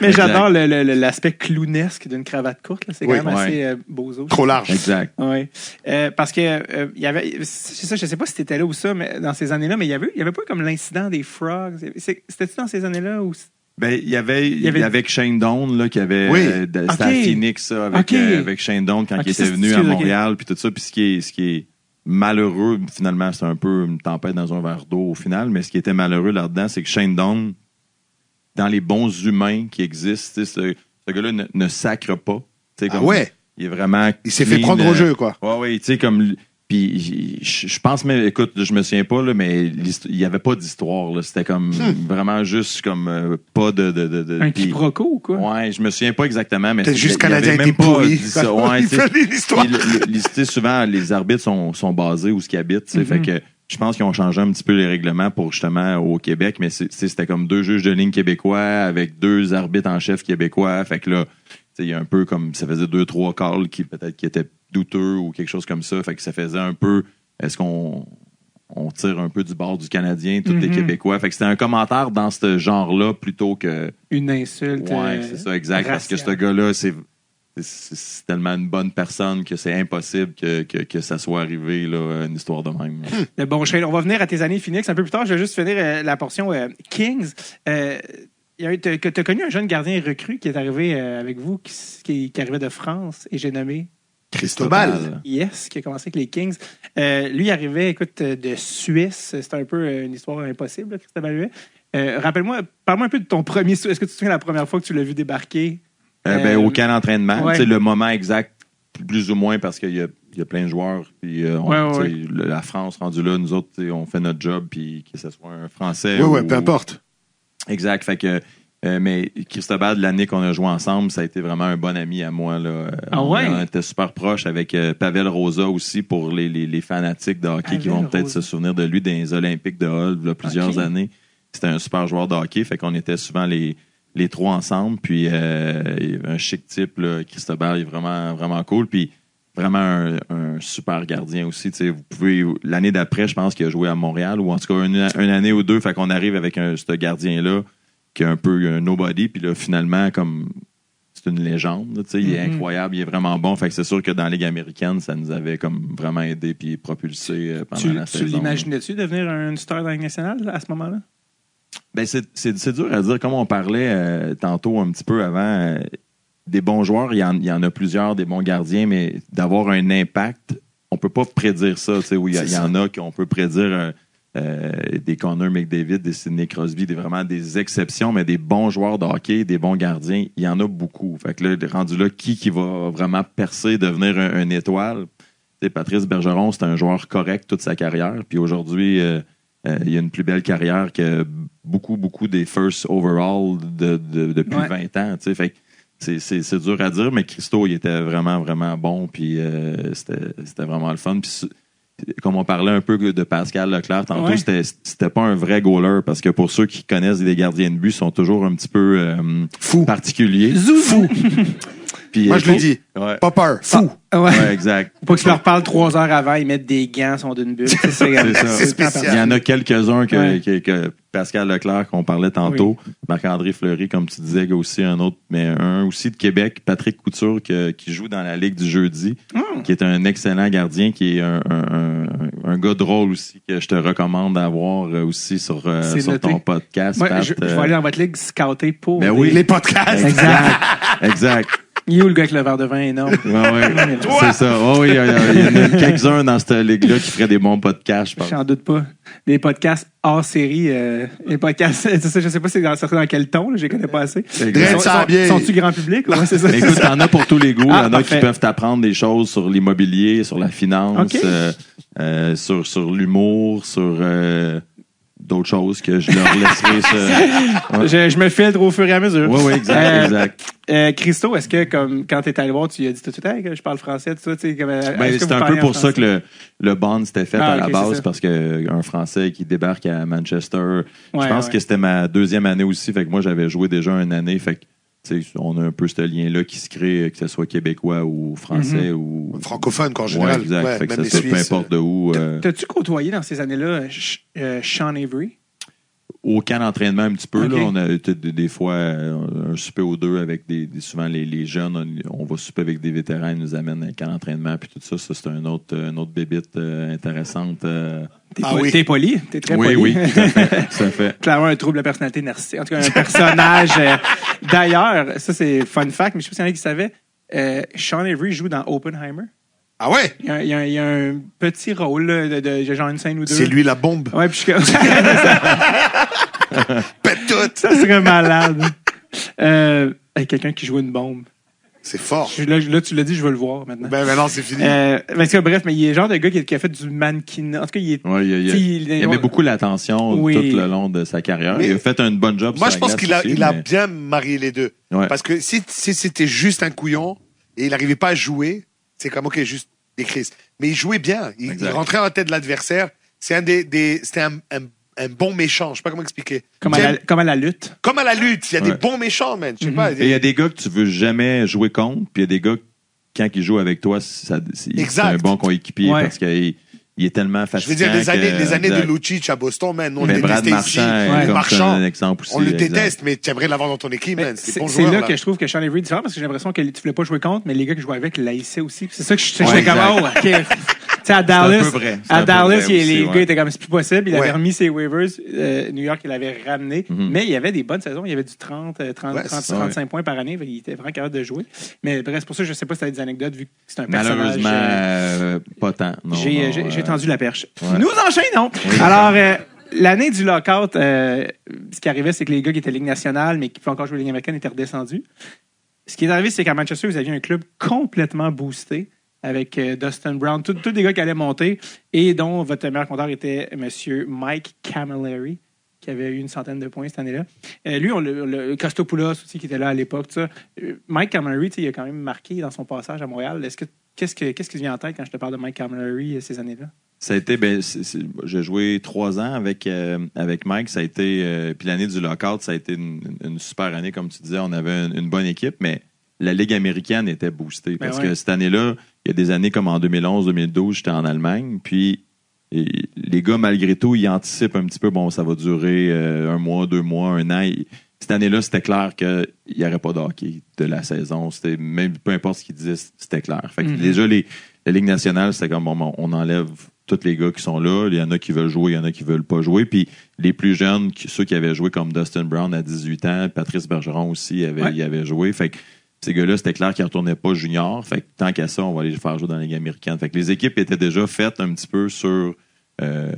Mais j'adore l'aspect clownesque d'une cravate courte. C'est quand Oui. même Ouais. assez euh, bozo. Trop large. Exact. Oui. Euh, parce que euh, il y avait, c'est ça, je sais pas si t'étais là ou ça, mais dans ces années-là, mais il y avait, il y avait pas comme l'incident des frogs. C'était-tu dans ces années-là ou Ben, il y avait, il y avait- avec Shane Doan, là, qui avait, Oui. euh, de- à. Phoenix, ça, avec, euh, avec Shane Doan quand il était venu à. Montréal, puis tout ça. Puis ce qui est, ce qui est malheureux, finalement, c'est un peu une tempête dans un verre d'eau au final, mais ce qui était malheureux là-dedans, c'est que Shane Doan, dans les bons humains qui existent, ce, ce gars-là ne, ne sacre pas. Tu sais, Ah comme- ouais. Il est vraiment. Il s'est fait prendre au euh, jeu, quoi. Ouais, ouais, tu sais, comme. Puis je pense même, écoute, je me souviens pas, là, mais il y avait pas d'histoire. là. C'était comme vraiment juste comme euh, pas de. de, de, de- un puis- quiproquo ou quoi? Ouais, je me souviens pas exactement, mais c'est- juste Canadien même pas dit [laughs] ça. Ouais, l'histoire. souvent, les arbitres sont, sont basés où ce qu'ils habitent. Fait que je pense qu'ils ont changé un petit peu les règlements pour justement au Québec, mais c'était comme deux juges de ligne québécois avec deux arbitres en chef québécois. Fait que là, tu sais, il y a un peu comme ça faisait deux, trois calls qui peut-être qui étaient douteux ou quelque chose comme ça. Fait que ça faisait un peu est-ce qu'on on tire un peu du bord du Canadien, tous les Mhm. Québécois? Fait que c'était un commentaire dans ce genre-là plutôt que. Une insulte. Ouais, euh, c'est ça, exact. Parce que ce gars-là, c'est tellement une bonne personne que c'est impossible que, que, que ça soit arrivé, là, une histoire de même. [laughs] Le bon. On va venir à tes années Phoenix un peu plus tard. Je vais juste finir euh, la portion euh, Kings. Euh, tu as connu un jeune gardien recru qui est arrivé avec vous, qui, qui arrivait de France, et j'ai nommé Cristobal. Yes, qui a commencé avec les Kings. Euh, lui, il arrivait, écoute, euh, de Suisse. C'était un peu une histoire impossible, là, Christophe Alluet. Euh, Rappelle-moi, parle-moi un peu de ton premier. Est-ce que tu te souviens la première fois que tu l'as vu débarquer? Euh, ben, Euh, au camp d'entraînement, ouais. le moment exact, plus ou moins, parce qu'il y a, il y a plein de joueurs. Puis, on- Ouais, ouais, La France, rendu là, nous autres, on fait notre job, puis que ce soit un Français. Ouais, ouais, ou- peu importe. Exact. Fait que, euh, mais Cristobal, l'année qu'on a joué ensemble, ça a été vraiment un bon ami à moi. Là. Ah on, ouais? on était super proches avec euh, Pavel Rosa aussi pour les, les, les fanatiques de hockey qui vont peut-être se souvenir de lui dans les Olympiques de Hull il y a plusieurs années. C'était un super joueur de hockey. Fait qu'on était souvent les, les trois ensemble. Puis euh, un chic type, là, Cristobal, il est vraiment, vraiment cool. Puis vraiment un, un super gardien aussi. Vous pouvez l'année d'après, je pense qu'il a joué à Montréal ou en tout cas une, une année ou deux. Fait qu'on arrive avec un, ce gardien-là qui est un peu un nobody. Puis là, finalement, comme c'est une légende. tu sais, Il est Mhm. incroyable, il est vraiment bon. Fait que c'est sûr que dans la Ligue américaine, ça nous avait comme vraiment aidé puis propulsé euh, pendant Tu, la tu saison. l'imaginais-tu devenir un star dans la Ligue nationale à ce moment-là? Ben, c'est, dur à dire. Comme on parlait euh, tantôt un petit peu avant, euh, des bons joueurs, il y, en, il y en a plusieurs, des bons gardiens, mais d'avoir un impact, on peut pas prédire ça. tu sais, où Il y, a- C'est il y en a qu'on peut prédire euh, euh, des Connor McDavid, des Sidney Crosby, des, vraiment des exceptions, mais des bons joueurs de hockey, des bons gardiens, il y en a beaucoup. Fait que là, rendu là, qui, qui va vraiment percer, devenir un, un étoile? Tu sais, Patrice Bergeron, c'est un joueur correct toute sa carrière. Puis aujourd'hui, euh, euh, il a une plus belle carrière que beaucoup, beaucoup des first overall de, de- depuis Ouais. 20 ans. tu sais. Fait que c'est- dur à dire, mais Christo, il était vraiment, vraiment bon. Puis c'était vraiment le fun. Puis comme on parlait un peu de Pascal Leclerc tantôt, Ouais. c'était c'était pas un vrai goaler parce que pour ceux qui connaissent des gardiens de but, ils sont toujours un petit peu euh, Fou. particuliers. Zouzou! [laughs] Puis, Moi, euh, je le dis. Ouais, Pas peur. Fou. Ah, ouais. ouais, exact. Faut pas que tu leur parles trois heures avant, ils mettent des gants, sont d'une bulle. [laughs] C'est ça. C'est ça. C'est spécial. Il y en a quelques-uns que, Ouais. que- que Pascal Leclerc, qu'on parlait tantôt, Marc-André Fleury, comme tu disais, aussi un autre, mais un aussi de Québec, Patrick Couture, que- qui joue dans la Ligue du jeudi, Hmm. qui est un excellent gardien, qui est un, un- un- un gars drôle aussi, que je te recommande d'avoir euh, aussi sur, euh, sur ton podcast. Pat, je, je vais aller dans votre ligue scouter pour. Ben des- oui. Les podcasts. Exact. Exact. Il est où le gars avec le verre de vin énorme? Ouais, ouais. C'est ça. Ouais, oui, il y, en a quelques-uns dans cette ligue-là qui feraient des bons podcasts, je pense. J'en doute pas. Des podcasts hors série. Euh, les podcasts, [laughs] c'est ça, je sais pas c'est dans, dans quel ton, là, je les connais pas assez. Sont- sont- bien. Sont-tu grand public? Ouais, c'est ça. Mais écoute, t'en as pour tous les goûts. Ah, Il y en a parfait. qui peuvent t'apprendre des choses sur l'immobilier, sur la finance, euh, euh, sur, sur l'humour, sur euh, d'autres choses que je leur laisserai se... [laughs] je, je me filtre au fur et à mesure. Oui, oui, exact, Euh, exact. Euh, Christo, est-ce que comme quand t'es allé voir, tu lui as dit tout de suite Hey, que je parle français, tout ça, tu euh, Ben, c'est vous un peu pour ça que le, le bond s'était fait Ah, à la base, parce qu'un Français qui débarque à Manchester, Ouais, je pense ouais. que c'était ma deuxième année aussi, fait que moi j'avais joué déjà une année, fait que on a un peu ce lien-là qui se crée, que ce soit québécois ou français ou. Francophone, Ouais, général. exact. Ouais, Fait que même ça les peu importe de où. euh, T'as-tu côtoyé dans ces années-là euh, Sean Avery? Au camp d'entraînement un petit peu. Là, on a des, fois euh, un souper ou deux avec des, des- souvent les, les jeunes. On, on va souper avec des vétérans, ils nous amènent à un camp d'entraînement puis tout ça. Ça, c'est un autre, un autre bébite euh, intéressante. euh. T'es Ah oui. T'es poli? T'es très oui, poli. oui, tout à fait. [laughs] tout à fait. Clairement, un trouble de personnalité narcissique. En tout cas, un personnage. euh, D'ailleurs, ça, c'est fun fact, mais je sais pas s'il y en a qui savaient. euh, Sean Avery joue dans Oppenheimer. Ah ouais? Il y a, un- il y a un- il y a un petit rôle là, de, de genre une scène ou deux. C'est lui la bombe. Ouais, puis je suis comme. [laughs] Pète tout. ça serait malade. Euh, avec quelqu'un qui joue une bombe. C'est fort. Je- Là, là, tu l'as dit, je veux le voir maintenant. Ben maintenant, c'est fini. Euh, parce que, bref, mais il est le genre de gars qui, qui a fait du mannequin. En tout cas, il est. Ouais, il, y a- il y a- Tu sais, il- il aimait beaucoup l'attention Oui. tout le long de sa carrière. Mais- il a fait un bon job. Moi, sur je la pense qu'il a, bien marié les deux. Ouais. Parce que si, si c'était juste un couillon et il n'arrivait pas à jouer, c'est comme, OK, juste des crises. Mais il jouait bien. Il, rentrait en tête de l'adversaire. C'est un des, des c'était un, un, un bon méchant. Je sais pas comment expliquer. Comme à, la, comme à la lutte. comme à la lutte. Il y a des bons méchants, man. Je sais Mhm. pas. Il y a des gars que tu veux jamais jouer contre, puis il y a des gars, quand ils jouent avec toi, c'est un bon coéquipier Ouais. parce qu'il il est tellement Je fatigant. veux dire, les années, que- les années de. Lucic à Boston, man, on Mais le Brad détestait ici. Marchand, Ouais. comme c'est Marchand, un exemple aussi. on le exact. déteste, mais tu aimerais l'avoir dans ton équipe, Mais man. C'est bon là, là. que je trouve que Sean Avery est différent parce que j'ai l'impression que tu voulais pas jouer contre, mais les gars qui jouaient avec l'haïssaient aussi. C'est ça que je je fais comme, oh, [laughs] sais, à Dallas, vrai. À Dallas, vrai il- aussi, les ouais. gars étaient comme, c'est plus possible. Il Ouais. avait remis ses waivers. euh, New York, il l'avait ramené. Mhm. Mais il y avait des bonnes saisons. Il y avait du 30, euh, 30, Ouais, 30, c'est ça, 35 points par année. Il était vraiment capable de jouer. Mais bref, c'est pour ça que je sais pas si tu as des anecdotes vu que c'est un personnage. Malheureusement, euh, pas tant. J'ai tendu la perche. Nous enchaînons. Alors, euh, l'année du lockout, euh, ce qui arrivait, c'est que les gars qui étaient Ligue nationale, mais qui pouvaient encore jouer Ligue américaine, étaient redescendus. Ce qui est arrivé, c'est qu'à Manchester, vous aviez un club complètement boosté avec euh, Dustin Brown, tous des gars qui allaient monter et dont votre meilleur compteur était M. Mike Camilleri qui avait eu une centaine de points cette année-là. Euh, lui, on le, le- Costopoulos aussi qui était là à l'époque. Euh, Mike Camilleri, il a quand même marqué dans son passage à Montréal. Est-ce que qu'est-ce que qu'est-ce qui vient en tête quand je te parle de Mike Camilleri ces années-là? Ça a été, ben, j'ai joué trois ans avec, avec Mike. Ça a été, puis l'année du lockout, ça a été une, super année, comme tu disais. On avait une bonne équipe, mais la Ligue américaine était boostée. Ben Parce ouais. que cette année-là, il y a des années comme en 2011-2012, j'étais en Allemagne. Puis et les gars, malgré tout, ils anticipent un petit peu, bon, ça va durer euh, un mois, deux mois, un an. Et cette année-là, c'était clair qu'il n'y aurait pas de hockey de la saison. C'était même peu importe ce qu'ils disaient, c'était clair. Fait que Mhm. déjà, les, la Ligue nationale, c'était comme bon, on enlève tous les gars qui sont là. Il y en a qui veulent jouer, il y en a qui veulent pas jouer. Puis les plus jeunes, ceux qui avaient joué comme Dustin Brown à 18 ans, Patrice Bergeron aussi avait, Ouais. il avait joué. Fait que ces gars-là, c'était clair qu'ils ne retournaient pas junior. Fait que tant qu'à ça, on va les faire jouer dans la Ligue américaine. Fait que les équipes étaient déjà faites un petit peu sur euh,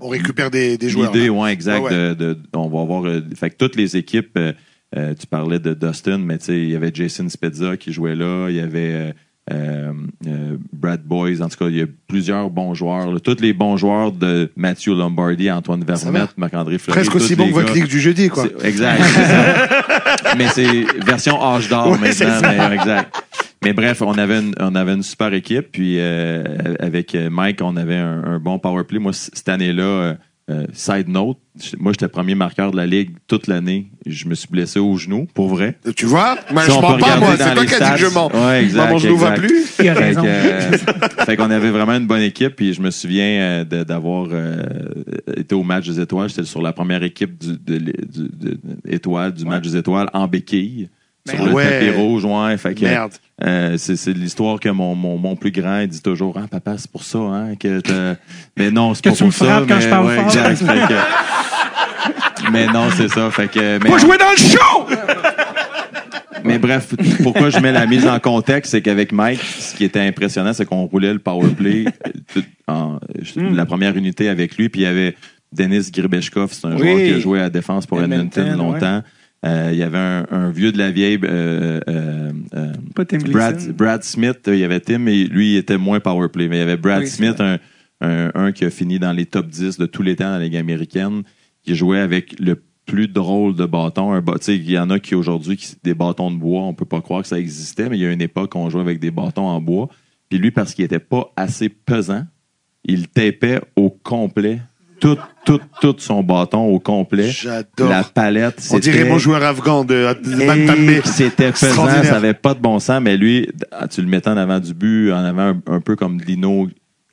On récupère des, des joueurs. L'idée, ouais, exact. Ouais, ouais. De, de- on va avoir. euh, fait que toutes les équipes, euh, euh, tu parlais de Dustin, mais tu sais, il y avait Jason Spezza qui jouait là, il y avait euh, euh, euh, Brad Boys, en tout cas, il y a plusieurs bons joueurs. là. Tous les bons joueurs de Matthew Lombardi, Antoine. Vermette, Marc-André Fleury. Presque aussi bon que votre ligue du jeudi, quoi. Exact. [laughs] mais c'est version âge d'or Ouais, maintenant. Mais, exact. Mais bref, on avait une, on avait une super équipe. Puis euh, avec Mike, on avait un, un bon power play. Moi, cette année-là, euh, side note, moi, j'étais premier marqueur de la ligue toute l'année. Je me suis blessé au genou, pour vrai. Tu vois? Moi, Ça, je peut pas, moi. C'est toi qui as dit que je mens. Ouais, exact, Moi, mon genou va plus. [laughs] Il a Fait raison. que, euh, fait qu'on avait vraiment une bonne équipe, puis je me souviens euh, de- d'avoir euh, été au match des étoiles. J'étais sur la première équipe du, de, du- de- étoiles, du match des étoiles en béquille. Ben sur le ouais. tapis rouge, ouais. Fait que, Merde. euh, c'est c'est l'histoire que mon, mon, mon plus grand il dit toujours Ah, papa, c'est pour ça, hein, que t'as- Mais non, c'est Que pas tu pour me ça. frappes quand mais, je parle ouais, fort. exact. Fait que- mais non, c'est ça. Fait que, mais Pas jouer dans le show! mais bref, pourquoi je mets la mise en contexte, c'est qu'avec Mike, ce qui était impressionnant, c'est qu'on roulait le power play tout- en, Hmm. la première unité avec lui, puis il y avait Denis Gribeshkov, c'est un Oui. joueur qui a joué à la défense pour Edmonton, Edmonton, longtemps. Euh, il y avait un, un vieux de la vieille, euh, euh, Pas Tim Brad. Brad Smith, il y avait Tim, mais lui, il était moins power play. Mais il y avait Brad Oui, Smith, un, un, un qui a fini dans les top 10 de tous les temps dans la Ligue américaine, qui jouait avec le plus drôle de bâton. Un, il y en a qui aujourd'hui, qui, des bâtons de bois, on peut pas croire que ça existait, mais il y a une époque où on jouait avec des bâtons en bois. Puis lui, parce qu'il était pas assez pesant, il tapait au complet tout, tout, tout son bâton au complet. J'adore. La palette, On dirait mon joueur afghan de. C'était pesant, ça avait pas de bon sens, mais lui, ah, tu le mettais en avant du but, en avant un, un peu comme Dino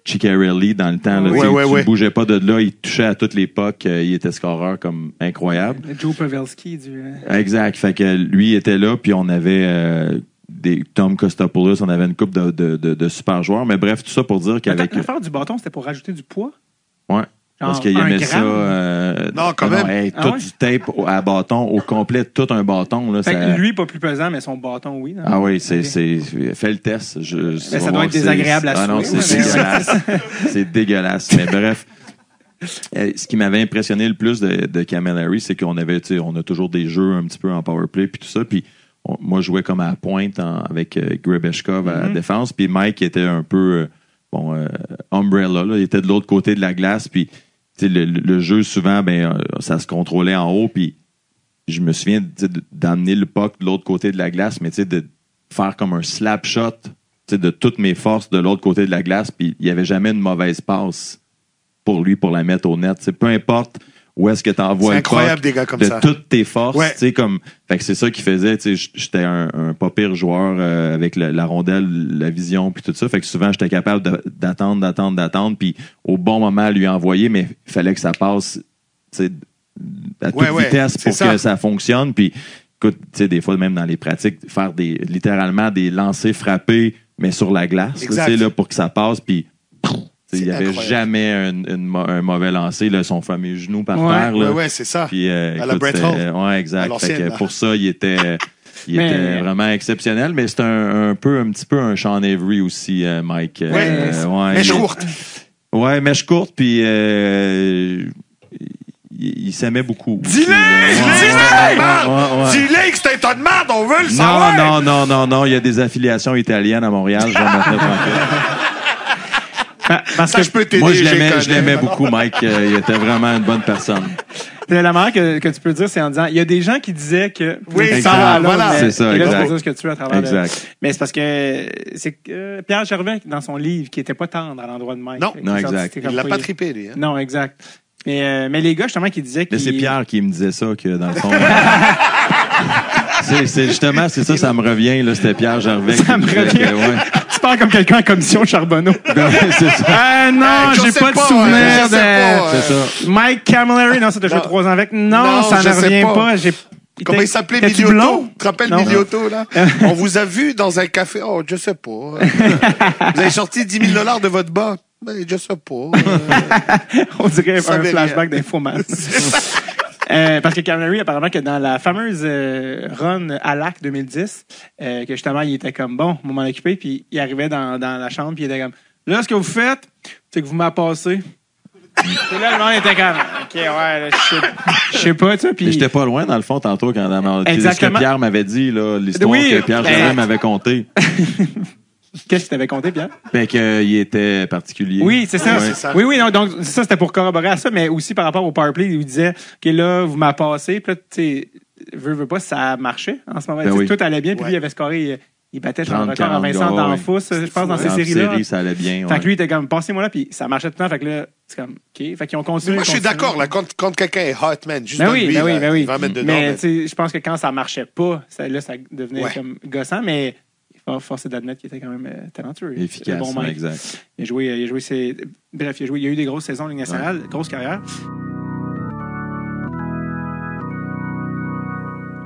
Ciccarelli dans le temps. Là, Ouais, ouais, tu ouais. bougeais pas de là, il touchait à toute l'époque, euh, il était scoreur comme incroyable. Joe Pavelski du. euh, Exact. Fait que lui était là, puis on avait euh, des Tom Costopoulos, on avait une coupe de, de, de, de super joueurs. Mais bref, tout ça pour dire qu'avec. L'affaire du bâton, c'était pour rajouter du poids? Ouais. Parce qu'il aimait gramme? ça. euh, Non, quand même. hey, Ah tout ouais? du tape à bâton au complet, tout un bâton. Là, Fait ça- que lui, pas plus pesant, mais son bâton, oui. non? Ah oui, c'est, fais le test. Je, Ben, ça doit être désagréable à Ah non, c'est mais- dégueulasse. [laughs] c'est dégueulasse. Mais bref, euh, ce qui m'avait impressionné le plus de, de Kamel Harris, c'est qu'on avait, on a toujours des jeux un petit peu en power play puis tout ça. Puis on- moi, je jouais comme à la pointe en- avec euh, Grebeshkov à la Mhm. défense. Puis Mike était un peu, euh, bon, euh, umbrella. Là, il était de l'autre côté de la glace. Puis le, jeu, souvent, ben, euh, ça se contrôlait en haut. Puis je me souviens d'amener le puck de l'autre côté de la glace, mais de faire comme un slap shot de toutes mes forces de l'autre côté de la glace, puis il n'y avait jamais une mauvaise passe pour lui pour la mettre au net. Peu importe où est-ce que tu envoies C'est le incroyable puck, des gars comme de ça. toutes tes forces. Ouais. tu sais, Comme, fait que c'est ça qui faisait. tu sais, J'étais un, un pas pire joueur euh, avec la, la rondelle, la vision, puis tout ça. Fait que souvent, j'étais capable d'attendre, d'attendre, d'attendre, puis au bon moment, lui envoyer, mais il fallait que ça passe tu sais, à toute Ouais, ouais, vitesse pour ça. que ça fonctionne. Puis, écoute, tu sais, des fois, même dans les pratiques, faire des, littéralement des lancers frappés, mais sur la glace, tu sais, là, pour que ça passe. Puis, il n'y avait incroyable. jamais un, une un mauvais lancer, là, son fameux genou par Ouais, terre. Ouais, Là. ouais, c'est ça. Puis, euh, À la écoute, Brett c'était- Hall. ouais, exact. Fait que pour ça, il était, il Mais- était vraiment exceptionnel, mais c'est un, un peu, un petit peu un Sean Avery aussi, euh, Mike. Euh, Ouais, ouais, Mèche il- courte. Ouais, mèche courte, puis euh, il, il s'aimait beaucoup. Dis-le! Ouais, Dis-le, ouais, ouais, ouais. Dis-le que c'est un tas de merde, on veut le savoir! Non, non, non, non, non, il y a des affiliations italiennes à Montréal, je [laughs] vais mettre ça tranquille. Pa- Parce Ça, que je peux t'aider. Moi, je l'aimais, je l'aimais beaucoup, Mike. Euh, il était vraiment une bonne personne. la manière que, que tu peux dire, c'est en disant, il y a des gens qui disaient que. Oui, ça exact. va, là, Voilà. C'est ça, et là, exact. dire ce que tu veux à travers le- Exact. Mais c'est parce que c'est que euh, Pierre Gervais, dans son livre, qui était pas tendre à l'endroit de Mike. Non. Non, exact. Il l'a pas trippé, lui. hein. Non, exact. Mais, euh, mais les gars, justement, qui disaient Mais qu'ils. c'est Pierre qui me disait ça, que dans le fond. [laughs] c'est, c'est justement, c'est ça, ça me revient, là, c'était Pierre Gervais. Ça qui me revient. que, ouais. Parles comme quelqu'un en commission Charbonneau. [laughs] C'est ça. Ah non, je j'ai pas de souvenir de. pas, euh, ça. Mike Camilleri, non, ça t'a joué trois ans avec. Non, Non, ça ne revient pas. pas. J'ai- Comment il s'appelait Milioto? Tu te rappelles. Milioto, là? [laughs] On vous a vu dans un café. Oh, je sais pas. [laughs] vous avez sorti 10 000 dollars de votre bas. Ben, je sais pas. Euh, On dirait un veut flashback d'infoman. Euh, parce que Camilleri, apparemment, que dans la fameuse euh, run à l'AC 2010, euh, que justement, il était comme bon, on m'en occuper, puis il arrivait dans, dans la chambre, puis il était comme là, ce que vous faites, c'est que vous m'avez passé. Et là, le monde était comme OK, ouais, là, je sais- je sais pas, tu sais, puis. j'étais pas loin, dans le fond, tantôt, quand ce que Exactement. Pierre m'avait dit, là, l'histoire Oui, que Pierre Gervais m'avait conté. [laughs] Qu'est-ce que tu t'avais compté, Pierre? Ben, qu'il était particulier. Oui, c'est ça. Ouais, c'est ça. Oui, oui, non, donc ça, c'était pour corroborer à ça, mais aussi par rapport au powerplay, il disait, OK, là, vous m'avez passé, puis là, tu sais, veux, veux pas, ça marchait en ce moment. Ben oui. Tout allait bien, puis Ouais. lui, il avait scoré, il, il battait son 30, record à 40 Vincent ouais. D'Anfous, je pense, dans ces séries-là. série, ça allait bien. Fait ouais. que lui, il était comme, passez-moi là, puis ça marchait tout le temps. Fait que là, c'est comme, OK. Fait qu'ils ont continué. Moi, je suis d'accord, là, quand, quand quelqu'un est hot, man, juste Ben oui, lui, ben oui, ben oui. il va mettre dedans. mais man. tu sais, je pense que quand ça marchait pas, ça, là, ça devenait Ouais. comme gossant, mais for- force est d'admettre qu'il était quand même euh, talentueux. Efficace, Bon ouais, exact. Il a joué, il a joué ses... Bref, il a joué, il y a eu des grosses saisons en Ligue nationale, grosse carrière.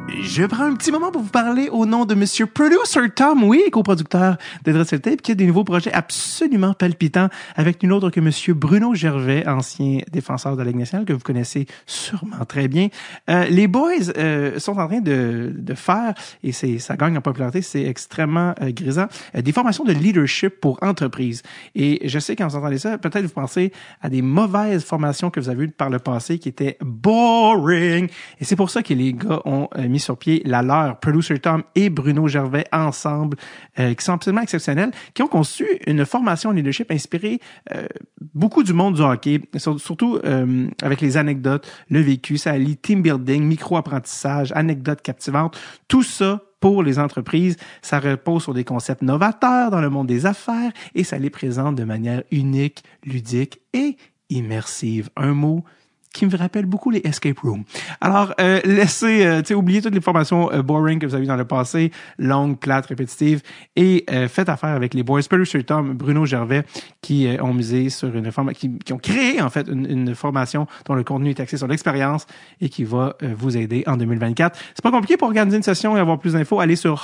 Je prends un petit moment pour vous parler au nom de Monsieur Producer Tom, oui, coproducteur de Dressel Tape, qui a des nouveaux projets absolument palpitants avec nul autre que Monsieur Bruno Gervais, ancien défenseur de la nationale, que vous connaissez sûrement très bien. Euh, les boys euh, sont en train de, de faire, et c'est ça gagne en popularité, c'est extrêmement euh, grisant, euh, des formations de leadership pour entreprises. Et je sais quand vous entendez ça, peut-être vous pensez à des mauvaises formations que vous avez eues par le passé qui étaient boring. Et c'est pour ça que les gars ont euh, sur pied la leur, Producer Tom et Bruno Gervais ensemble, euh, qui sont absolument exceptionnels, qui ont conçu une formation en leadership inspirée euh, beaucoup du monde du hockey, sur- surtout euh, avec les anecdotes, le vécu, ça allie team building, micro-apprentissage, anecdotes captivantes, tout ça pour les entreprises. Ça repose sur des concepts novateurs dans le monde des affaires et ça les présente de manière unique, ludique et immersive. Un mot qui me rappelle beaucoup les escape rooms. Alors, euh, laissez, euh, tu sais, oubliez toutes les formations euh, boring que vous avez eues dans le passé, longues, plates, répétitives, et euh, faites affaire avec les boys Producer Tom, Bruno Gervais, qui euh, ont misé sur une forme, qui, ont créé en fait une, une formation dont le contenu est axé sur l'expérience et qui va vous aider en 2024. C'est pas compliqué pour organiser une session et avoir plus d'infos. Allez sur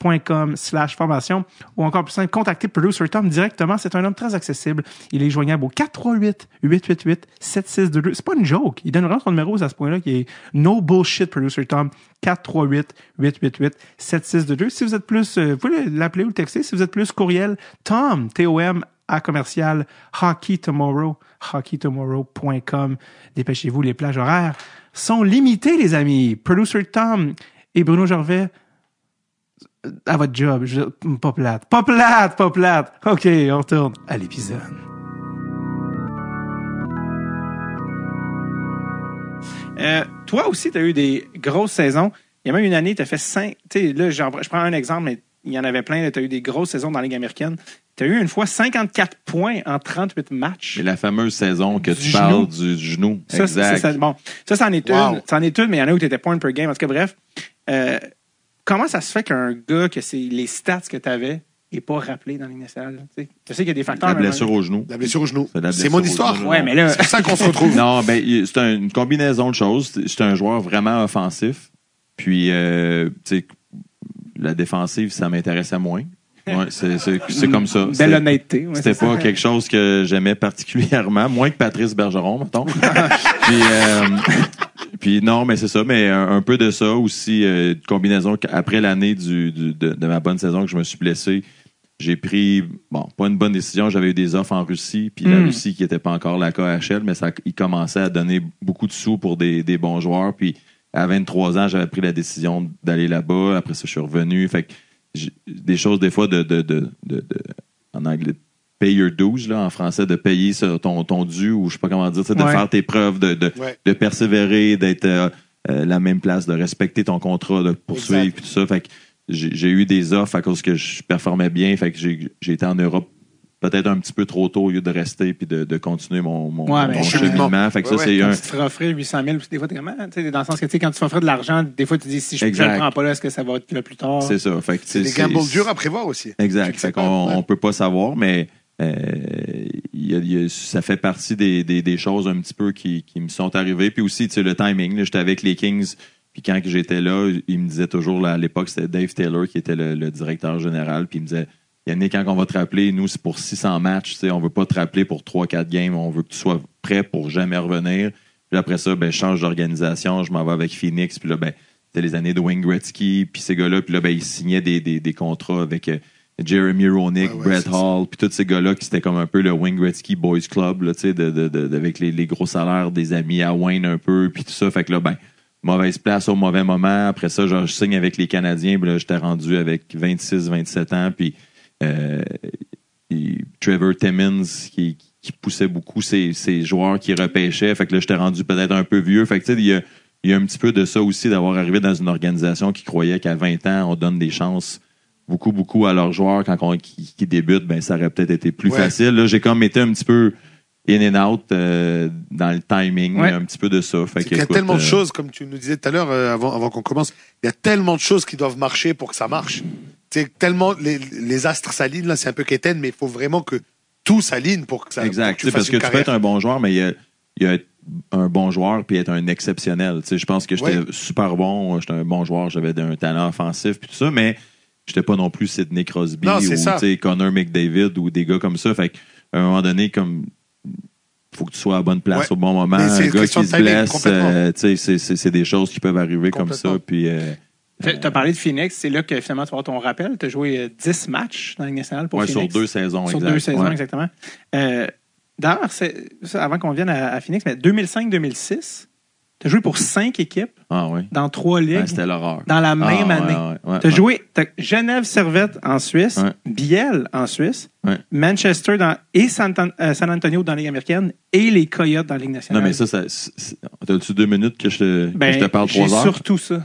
hockeyoftomorrow.com slash formation ou encore plus simple, contactez Producer Tom directement. C'est un homme très accessible. Il est joignable au 438 888 7622. C'est pas une joke. Il donne vraiment son numéro à ce point-là qui est no bullshit Producer Tom 438 888 7622. Si vous êtes plus, euh, vous pouvez l'appeler ou le texter. Si vous êtes plus courriel, Tom, T-O-M, à commercial Hockey Tomorrow, hockeytomorrow.com. Dépêchez-vous, les plages horaires sont limitées, les amis. Producer Tom et Bruno Gervais, à votre job. Je, pas plate. Pas plate, pas plate. OK, on retourne à l'épisode. Euh, toi aussi, tu as eu des grosses saisons. Il y a même une année, tu as fait cinq. Tu sais, là, je prends un exemple, mais il y en avait plein. Tu as eu des grosses saisons dans la Ligue américaine. Tu as eu une fois 54 points en 38 matchs. C'est la fameuse saison que tu parles du, du genou. Ça, exact. ça- bon, ça, c'en est Wow. une. C'en est une, mais il y en a où tu étais point per game. En tout cas, bref. Euh, comment ça se fait qu'un gars, que c'est les stats que tu avais, n'est pas rappelé dans les nationale? tu sais? Je sais qu'il y a des facteurs. La blessure au genou. La blessure au genou. C'est mon histoire. Ouais, mais là. C'est ça qu'on se retrouve. [laughs] Non, ben, c'est un- une combinaison de choses. C'est- un joueur vraiment offensif. Puis, euh, tu sais, la défensive, ça m'intéressait moins. Ouais, c'est- comme ça. Belle honnêteté. ouais, C'était pas ça. quelque chose que j'aimais particulièrement, moins que Patrice Bergeron, mettons. [laughs] puis, euh, puis non, mais c'est ça, mais un, un peu de ça aussi, euh, combinaison après l'année du, du- de, de ma bonne saison que je me suis blessé, j'ai pris, bon, pas une bonne décision, j'avais eu des offres en Russie, puis la Mm. Russie qui était pas encore la KHL, mais ça, il commençait à donner beaucoup de sous pour des, des bons joueurs, puis à 23 ans, j'avais pris la décision d'aller là-bas, après ça, je suis revenu, fait que j'ai- des choses des fois de, de, de, de- de- en anglais pay your dues là en français de payer ton, ton dû ou je sais pas comment dire de Ouais. faire tes preuves de, de, Ouais. de persévérer d'être euh, euh, la même place de respecter ton contrat de poursuivre tout ça fait que j'ai eu des offres à cause que je performais bien fait que j'ai été en Europe peut-être un petit peu trop tôt au lieu de rester puis de, de continuer mon, mon, Ouais, mon je- cheminement fait que Ouais, ça ouais. c'est Quand un tu te feras offrir 800 000, des fois, t'es? Tu sais, dans le sens que, tu sais, quand tu te fais offrir de l'argent, des fois, tu dis, si je ne le prends pas là, est-ce que ça va être là plus tard? c'est ça fait que C'est des gambles durs à prévoir aussi. Exact. Fait pas, qu'on on peut pas savoir, mais euh, ça fait partie des, choses un petit peu qui, me sont arrivées. Puis aussi, tu sais, le timing. J'étais avec les Kings, puis quand j'étais là, il me disait toujours, à l'époque, c'était Dave Taylor qui était le, directeur général, puis il me disait, Yannick, quand on va te rappeler, nous, c'est pour 600 matchs, tu sais, on veut pas te rappeler pour 3-4 games, on veut que tu sois prêt pour jamais revenir. Puis après ça, ben, je change d'organisation, je m'en vais avec Phoenix, puis là, ben, c'était les années de Wayne Gretzky, puis ces gars-là, puis là, ben, ils signaient des contrats avec euh, Jeremy Roenick, Ouais, ouais, Brett. Hall, puis tous ces gars-là qui c'était comme un peu le Wayne Gretzky Boys Club, là, de, de, de- avec les, les gros salaires des amis à Wayne un peu, puis tout ça. Fait que là, ben, mauvaise place au mauvais moment. Après ça, genre, je signe avec les Canadiens, puis là, j'étais rendu avec 26, 27 ans, puis euh, Trevor Timmins qui, qui poussait beaucoup ses, ses joueurs qui repêchaient. Fait que là, j'étais rendu peut-être un peu vieux. Fait que tu sais, il y a, y a un petit peu de ça aussi d'avoir arrivé dans une organisation qui croyait qu'à 20 ans, on donne des chances beaucoup, beaucoup à leurs joueurs quand on, qui, qui débutent, ben ça aurait peut-être été plus Ouais. facile. Là, j'ai comme été un petit peu in and out euh, dans le timing, Ouais. un petit peu de ça. Fait qu'il y a tellement de euh, choses, comme tu nous disais tout à l'heure, euh, avant, avant qu'on commence, il y a tellement de choses qui doivent marcher pour que ça marche. C'est tellement les, les astres s'alignent là, c'est un peu quétaine, mais il faut vraiment que tout s'aligne pour que ça. Exact. pour Tu sais, parce que tu peux être un bon joueur, mais il y a, il y a être un bon joueur puis être un exceptionnel. Tu sais, je pense que j'étais Ouais. super bon, j'étais un bon joueur, j'avais un talent offensif puis tout ça, mais j'étais pas non plus Sidney Crosby Non, ou Connor McDavid ou des gars comme ça. Fait qu'à un moment donné, comme faut que tu sois à la bonne place Ouais. au bon moment. Un gars qui de se blesse, euh, tu sais, c'est- c'est c'est des choses qui peuvent arriver comme ça. Puis euh, Tu as parlé de Phoenix, c'est là que finalement tu vas avoir ton rappel. Tu as joué euh, 10 matchs dans la Ligue nationale pour ouais, sur Phoenix. deux saisons, Sur exact. deux saisons, Ouais. exactement. Euh, D'ailleurs, avant qu'on vienne à, à Phoenix, mais 2005-2006, tu as joué pour cinq équipes Ah ouais. dans trois ligues Ouais, C'était l'horreur. dans la même Ah, ouais, année. ouais, ouais, Tu as joué Genève Servette en Suisse. Biel en Suisse. Manchester dans, et San, euh, San Antonio dans la Ligue américaine et les Coyotes dans la Ligue Non, nationale. mais ça, ça t'as-tu deux minutes que je te, que ben, je te parle trois heures? surtout ça.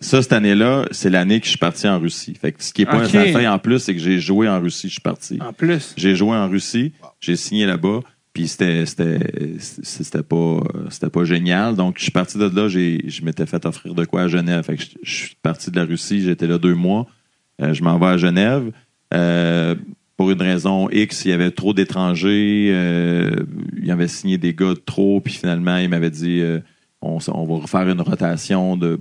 Ça, cette année-là, c'est l'année que je suis parti en Russie. Fait que ce qui est pas Ok. ça fait en plus, c'est que j'ai joué en Russie, je suis parti. En plus. J'ai joué en Russie, j'ai signé là-bas, puis c'était c'était pas c'était pas génial. Donc je suis parti de là, j'ai je m'étais fait offrir de quoi à Genève. Fait que je, je suis parti de la Russie, j'étais là deux mois. Euh, je m'en vais à Genève. Euh, pour une raison X, il y avait trop d'étrangers. Euh, il avait signé des gars de trop, puis finalement, il m'avait dit euh, on, va refaire une rotation de,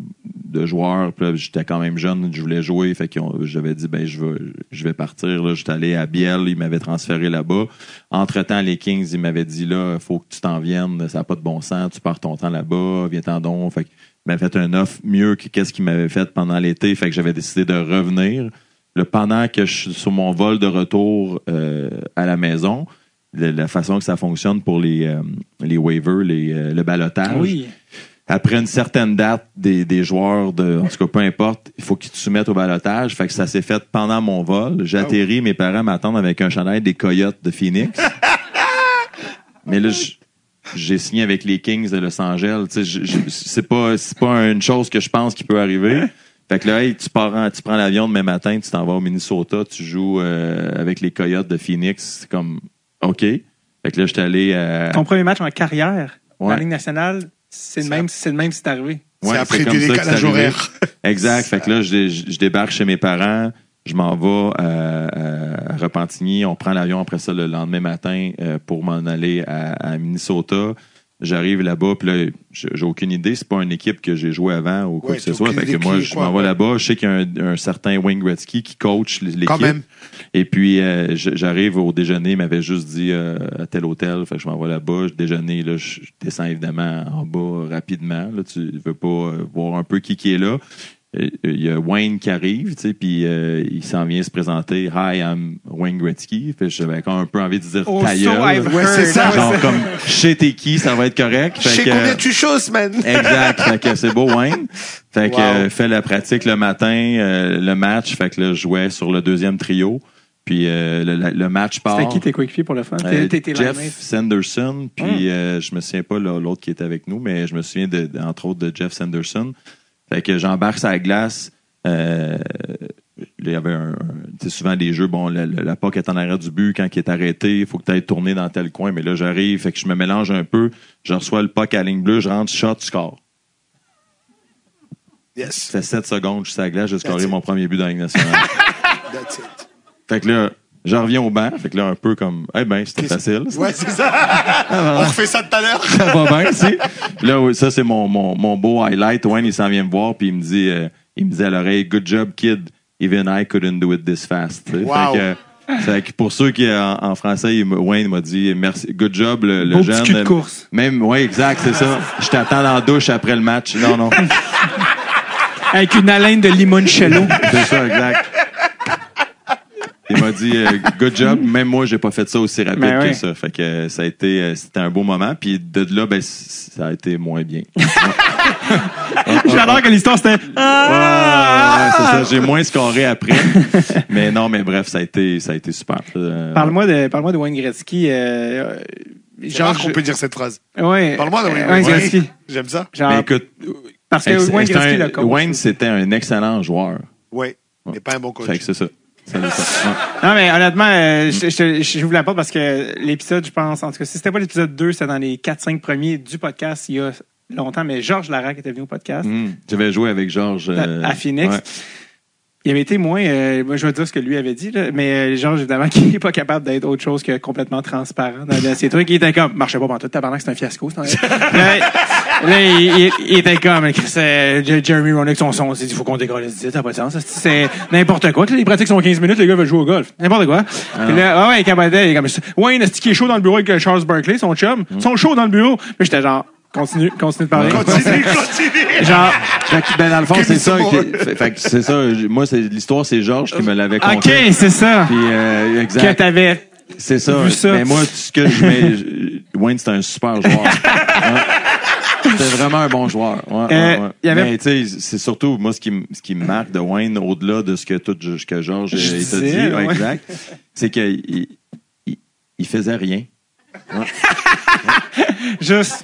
joueurs. J'étais quand même jeune, je voulais jouer. J'avais dit ben je vais, partir. Là, j'étais allé à Biel, il m'avait transféré là-bas. Entre-temps, les Kings, ils m'avaient dit là, faut que tu t'en viennes, ça n'a pas de bon sens, tu pars ton temps là-bas, viens-t'en donc. Fait que fait un offre mieux que qu'est-ce qu'il m'avait fait pendant l'été. Fait que j'avais décidé de revenir. Le, pendant que je suis sur mon vol de retour euh, à la maison, la façon que ça fonctionne pour les, euh, waivers, les, euh, le balotage, Oui. Après une certaine date des, des joueurs, de, en tout cas peu importe, il faut qu'ils te soumettent au balotage. Fait que ça s'est fait pendant mon vol. J'ai atterri, mes parents m'attendent avec un chandail des Coyotes de Phoenix. [laughs] Mais là, j'ai signé avec les Kings de Los Angeles. C'est pas, c'est pas une chose que je pense qui peut arriver. Fait que là, hey, tu pars, en- tu prends l'avion demain matin, tu t'en vas au Minnesota, tu joues euh, avec les Coyotes de Phoenix. C'est comme, OK. Fait que là, j'étais allé à... Ton premier match en carrière, Ouais. la Ligue nationale, c'est le même, c'est le même si c'est arrivé. C'est Ouais, après comme du ça que décalage c'est horaire. [laughs] Exact. Fait que là, je, je- je débarque chez mes parents, je m'en vais à, à Repentigny, on prend l'avion après ça le lendemain matin euh, pour m'en aller à, à Minnesota. J'arrive là-bas, puis là, j'ai aucune idée. C'est pas une équipe que j'ai joué avant ou quoi Ouais, que ce soit. Fait que moi, je m'en vais là-bas. Je sais qu'il y a un, un certain Wayne Gretzky qui coach l'équipe. Et puis, euh, j'arrive au déjeuner, il m'avait juste dit euh, à tel hôtel, fait que je m'en vais là-bas, je déjeuner, là, je je descends évidemment en bas rapidement. Là, tu veux pas euh, voir un peu qui qui est là. Euh, Il y a Wayne qui arrive, tu sais, puis euh, il s'en vient se présenter. Hi, I'm Wayne Gretzky. Fait que j'avais quand même un peu envie de dire Oh, ta so Ouais, c'est ça. Genre comme, sais t'es qui, ça va être correct. Fait sais que, combien tu choses, man. [laughs] Exact. fait que c'est beau, Wayne. Fait que Wow. euh, fait la pratique le matin, euh, le match. Fait que là, je jouais sur le deuxième trio. Puis euh, le, le match part. C'était qui tes coéquipiers pour le fun? Euh, T'es- t'es Jeff. Sanderson, puis euh, je me souviens pas là, l'autre qui était avec nous, mais je me souviens de- entre autres de Jeff Sanderson. Fait que j'embarque sur la glace. Euh, il y avait un, souvent des jeux, bon, la, la, la puck est en arrière du but, quand il est arrêté, il faut que tu ailles tourner dans tel coin, mais là j'arrive, fait que je me mélange un peu, je reçois le puck à la ligne bleue, je rentre, shot, score. Yes. Ça fait 7 secondes, je suis la glace, j'ai scoré mon premier but dans la Ligue nationale. [laughs] That's it. fait que là, je reviens au banc, fait que là, un peu comme, eh ben, c'était facile. Ouais, c'est ça. On refait ça tout à l'heure. [laughs] ça va bien, tu sais. Là, oui, ça, c'est mon, mon, mon beau highlight. Wayne, il s'en vient me voir, puis il me dit, euh, il me dit à l'oreille, good job, kid. Even I couldn't do it this fast. Wow. Fait que, fait que pour ceux qui, en, en français, Wayne m'a dit, merci, good job, le, le Beau jeune. petit cul de course. Même, oui, exact, c'est ça. Je t'attends dans la douche après le match. Non, non. Avec une haleine de limoncello. C'est ça, exact. Il m'a dit euh, good job. Même moi, j'ai pas fait ça aussi rapide Ben que ouais. ça. Fait que euh, ça a été euh, c'était un beau moment. Puis de là, ben ça a été moins bien. [laughs] J'adore que l'histoire c'était. Ah, ouais, c'est ça. J'ai moins scoré après. mais non, mais bref, ça a été ça a été super. Euh, Parle-moi de, parle-moi de Wayne Gretzky. Euh, rare qu'on peut dire cette phrase. Ouais. Parle-moi de Wayne Wayne Gretzky. J'aime ça. Genre, mais écoute, parce que Wayne Gretzky un-. Wayne, c'était un excellent joueur. Oui. Mais pas un bon coach. Fait que c'est ça. Non, mais honnêtement, euh, je- je- je- j'ouvre la porte parce que l'épisode, je pense, en tout cas, si c'était pas l'épisode 2, c'était dans les 4-5 premiers du podcast il y a longtemps, mais Georges Larac était venu au podcast Mm. J'avais joué avec Georges. euh, à, à Phoenix. ouais. Il avait été moins, euh, moi je vais dire ce que lui avait dit, là, mais euh, Georges, évidemment, [laughs] qui n'est pas capable d'être autre chose que complètement transparent dans dans ses trucs. Il était comme, marchait pas pendant tout, tabarnak, c'est un fiasco. c'est un- là, [laughs] là, il, il- il était comme, Chris, euh, Jeremy Roenick, son son, il dit, faut qu'on décolle, ça n'a pas de sens. C'est n'importe quoi. Les pratiques sont 15 minutes, les gars veulent jouer au golf. N'importe quoi. Puis là, ah ouais, il capotait, il est comme, ouais, qui est chaud dans le bureau avec euh, Charles Barkley, son chum? Ils sont chauds dans le bureau. Mais j'étais genre, continue, continue de parler. Continue, [laughs] continue. Genre, que, ben, dans le fond, c'est ça. some qui- fait, fait que c'est ça. Moi, c'est l'histoire, c'est Georges qui me l'avait OK, conté. c'est ça. Puis, euh, Que exact. t'avais C'est ça. vu ça. Mais moi, ce que je mets, Wayne, c'est un super joueur. [laughs] Ouais. C'était vraiment un bon joueur. Ouais, ouais, Euh, ouais. avait- Mais tu sais, c'est surtout moi ce qui, me- ce qui me marque de Wayne, au-delà de ce que tout ce que Georges t'a dit, ouais. exact, c'est qu'il il, il- il faisait rien. [laughs] juste,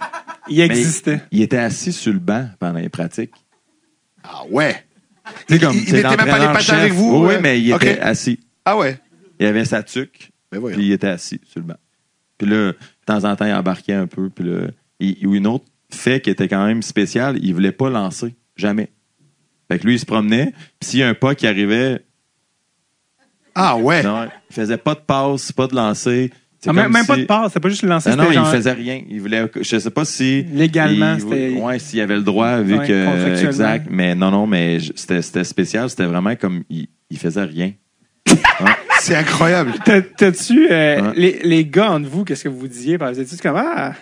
il Mais existait. il était assis sur le banc pendant les pratiques. Ah ouais. Tu sais, comme, il c'est mettait même pas les patins chef. avec vous, Oui, ouais. mais il était assis. Ah ouais. Il avait sa tuque, Ben puis il était assis sur le banc. Puis là, de temps en temps, il embarquait un peu. Puis là, il, ou une autre fait qui était quand même spécial, il voulait pas lancer. Jamais. Fait que lui, il se promenait. Puis s'il y a un pas qui arrivait, Ah ouais. non, il faisait pas de passe, pas de lancer. Ah, même pas de passe, c'est pas juste le lancer. Non, non, c'était il genre- faisait rien. Il voulait, je sais pas si. Légalement, il- c'était- Ouais, s'il avait le droit, vu Ouais, que. Exact. Mais non, non, mais je- c'était c'était spécial. C'était vraiment comme. Il, il faisait rien. [laughs] C'est incroyable. T'as- T'as-tu, euh, Ouais. les, les gars entre vous, qu'est-ce que vous disiez? Parce que tu comme, ah,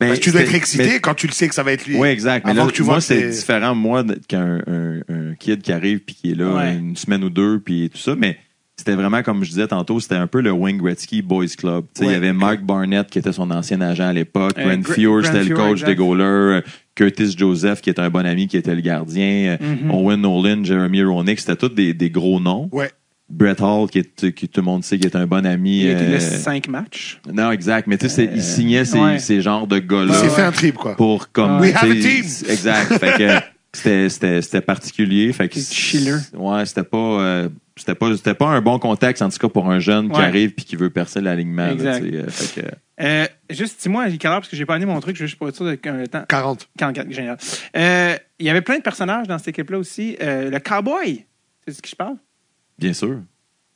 Mais Parce que tu dois être excité mais- quand tu le sais que ça va être lui. Oui, exact. Mais Avant là, que tu moi, c'est différent, moi, qu'un un, un kid qui arrive puis qui est là Ouais. une semaine ou deux, puis tout ça. Mais c'était vraiment, comme je disais tantôt, c'était un peu le Wayne Gretzky Boys Club. Tu sais, Il Ouais. y avait Mark Barnett, qui était son ancien agent à l'époque. Euh, Gra- Fuhr, c'était le coach exact. des goalers. euh, Curtis Joseph, qui était un bon ami, qui était le gardien. euh, Mhm. Owen Nolan, Jeremy Roenick, c'était tous des, des gros noms. Ouais. Brett Hall, qui, est, qui tout le monde sait qui est un bon ami. il a été euh, 5 matchs. non, exact. Mais tu sais, il signait ces, ouais. ces genres de Il gars-là s'est fait un trip, quoi. pour comme We have a team. exact fait que c'était c'était c'était particulier fait que chiller. ouais c'était pas euh, c'était pas c'était pas un bon contexte en tout cas pour un jeune qui Ouais. arrive puis qui veut percer l'alignement là, Exact. euh, fait que Euh, juste, dis-moi, quelle heure, parce que j'ai pas amené mon truc, juste pour être sûr de qu'un temps. 40. 44, génial. Euh, il y avait plein de personnages dans cette équipe-là aussi. Euh, le cowboy, c'est de ce qui je parle? bien sûr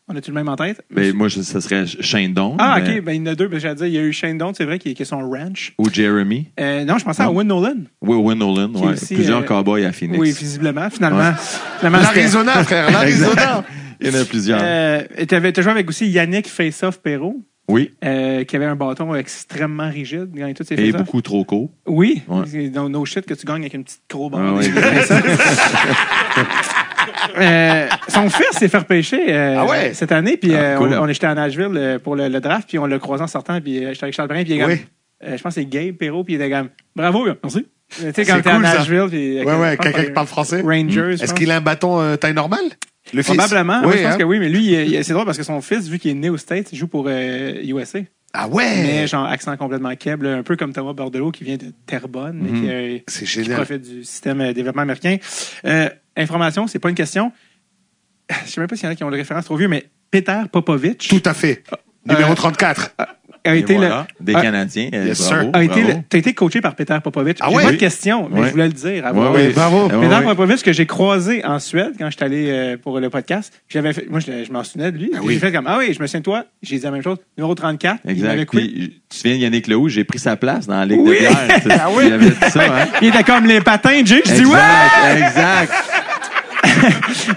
On a-tu le même en tête? mais moi je- ça serait Shane Don ah, mais- ok, ben il y en a deux, parce que j'allais dire, il y a eu Shane Don, c'est vrai, qui, qui est son ranch. ou Jeremy Euh, non, je pensais à Non. Owen Nolan. oui Owen Nolan Qui est ouais. aussi, plusieurs euh, cowboys à Phoenix Oui, visiblement, finalement. Ouais. finalement [laughs] c'était- L'Arizona, frère, l'Arizona. [laughs] il y en a plusieurs Euh, t'avais- T'as joué avec aussi Yannick Face-Off Perrault, oui euh, qui avait un bâton extrêmement rigide, ses et face-offs. beaucoup trop court Oui, Ouais. c'est no, no shit que tu gagnes avec une petite croc Ah ouais. [laughs] Euh, son fils s'est fait repêcher euh, Ah ouais? cette année, puis Ah, euh, cool. on, on était à Nashville euh, pour le, le draft, puis on l'a croisé en sortant, puis euh, j'étais avec Charles Brin, puis il Oui. euh, je pense que c'est Gabe Perrault, puis il était comme, bravo, merci. Tu sais, quand t'es à cool, ça. Nashville, puis... Ouais, ouais, quelqu'un qui parle français. Rangers, Est-ce qu'il a un bâton euh, taille normale? Le fils? Probablement, Oui, je pense hein? que oui, mais lui, il- il- c'est drôle parce que son fils, vu qu'il est né aux States, il joue pour euh, USA. Ah ouais! Mais genre accent complètement là, un peu comme Thomas Bordelot qui vient de Terrebonne, qui, euh, C'est qui profite du système de développement américain. Euh, information, c'est pas une question. Je sais même pas s'il y en a qui ont le référence trop vieux, mais Peter Popovich Tout à fait. Numéro Euh, 34. a été voilà, le. des Ah, Canadiens euh, Yes, bravo, sir. a été, bravo. le- t'as été coaché par Peter Popovich. Ah J'ai pas de question, mais je voulais le dire. voix ouais. haute. Bravo. Peter. Popovich que j'ai croisé en Suède quand j'étais allé euh, pour le podcast. J'avais fait, moi, je, je m'en souvenais de lui. Ah oui. J'ai fait comme, ah oui, je me souviens de toi. J'ai dit la même chose. Numéro 34. Il m'avait Exact. Puis, tu te souviens de Yannick Lehoux, j'ai pris sa place dans la Ligue Oui. de bière. [laughs] Ah oui. Il avait dit ça, hein? Il était comme les patins, Jay. Je dis, ouais! Exact,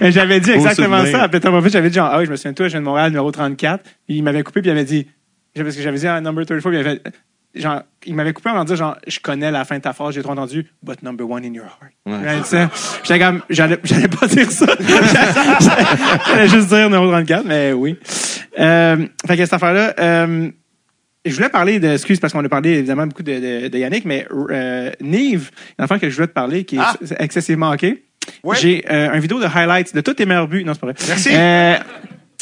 Et J'avais dit exactement ça à Peter Popovich. J'avais dit genre, ah oui, je me souviens de toi, je viens de Montréal, numéro 34. Puis il m'avait coupé, puis il avait dit, parce que j'avais dit ah, number 34, puis il avait genre, il m'avait coupé en disant genre, je connais la fin de ta phrase, j'ai trop entendu, but number one in your heart. Ouais. J'étais comme, j'allais, pas dire ça. [laughs] j'allais juste dire numéro 34, mais oui. Euh, fait que cette affaire-là, euh, je voulais parler de, excuse parce qu'on a parlé évidemment beaucoup de, de, de Yannick, mais euh, Nive, une affaire que je voulais te parler qui est Ah. excessivement ok. Ouais. J'ai euh, un vidéo de highlights de tous tes meilleurs buts. Non, c'est pas vrai. Merci. Euh,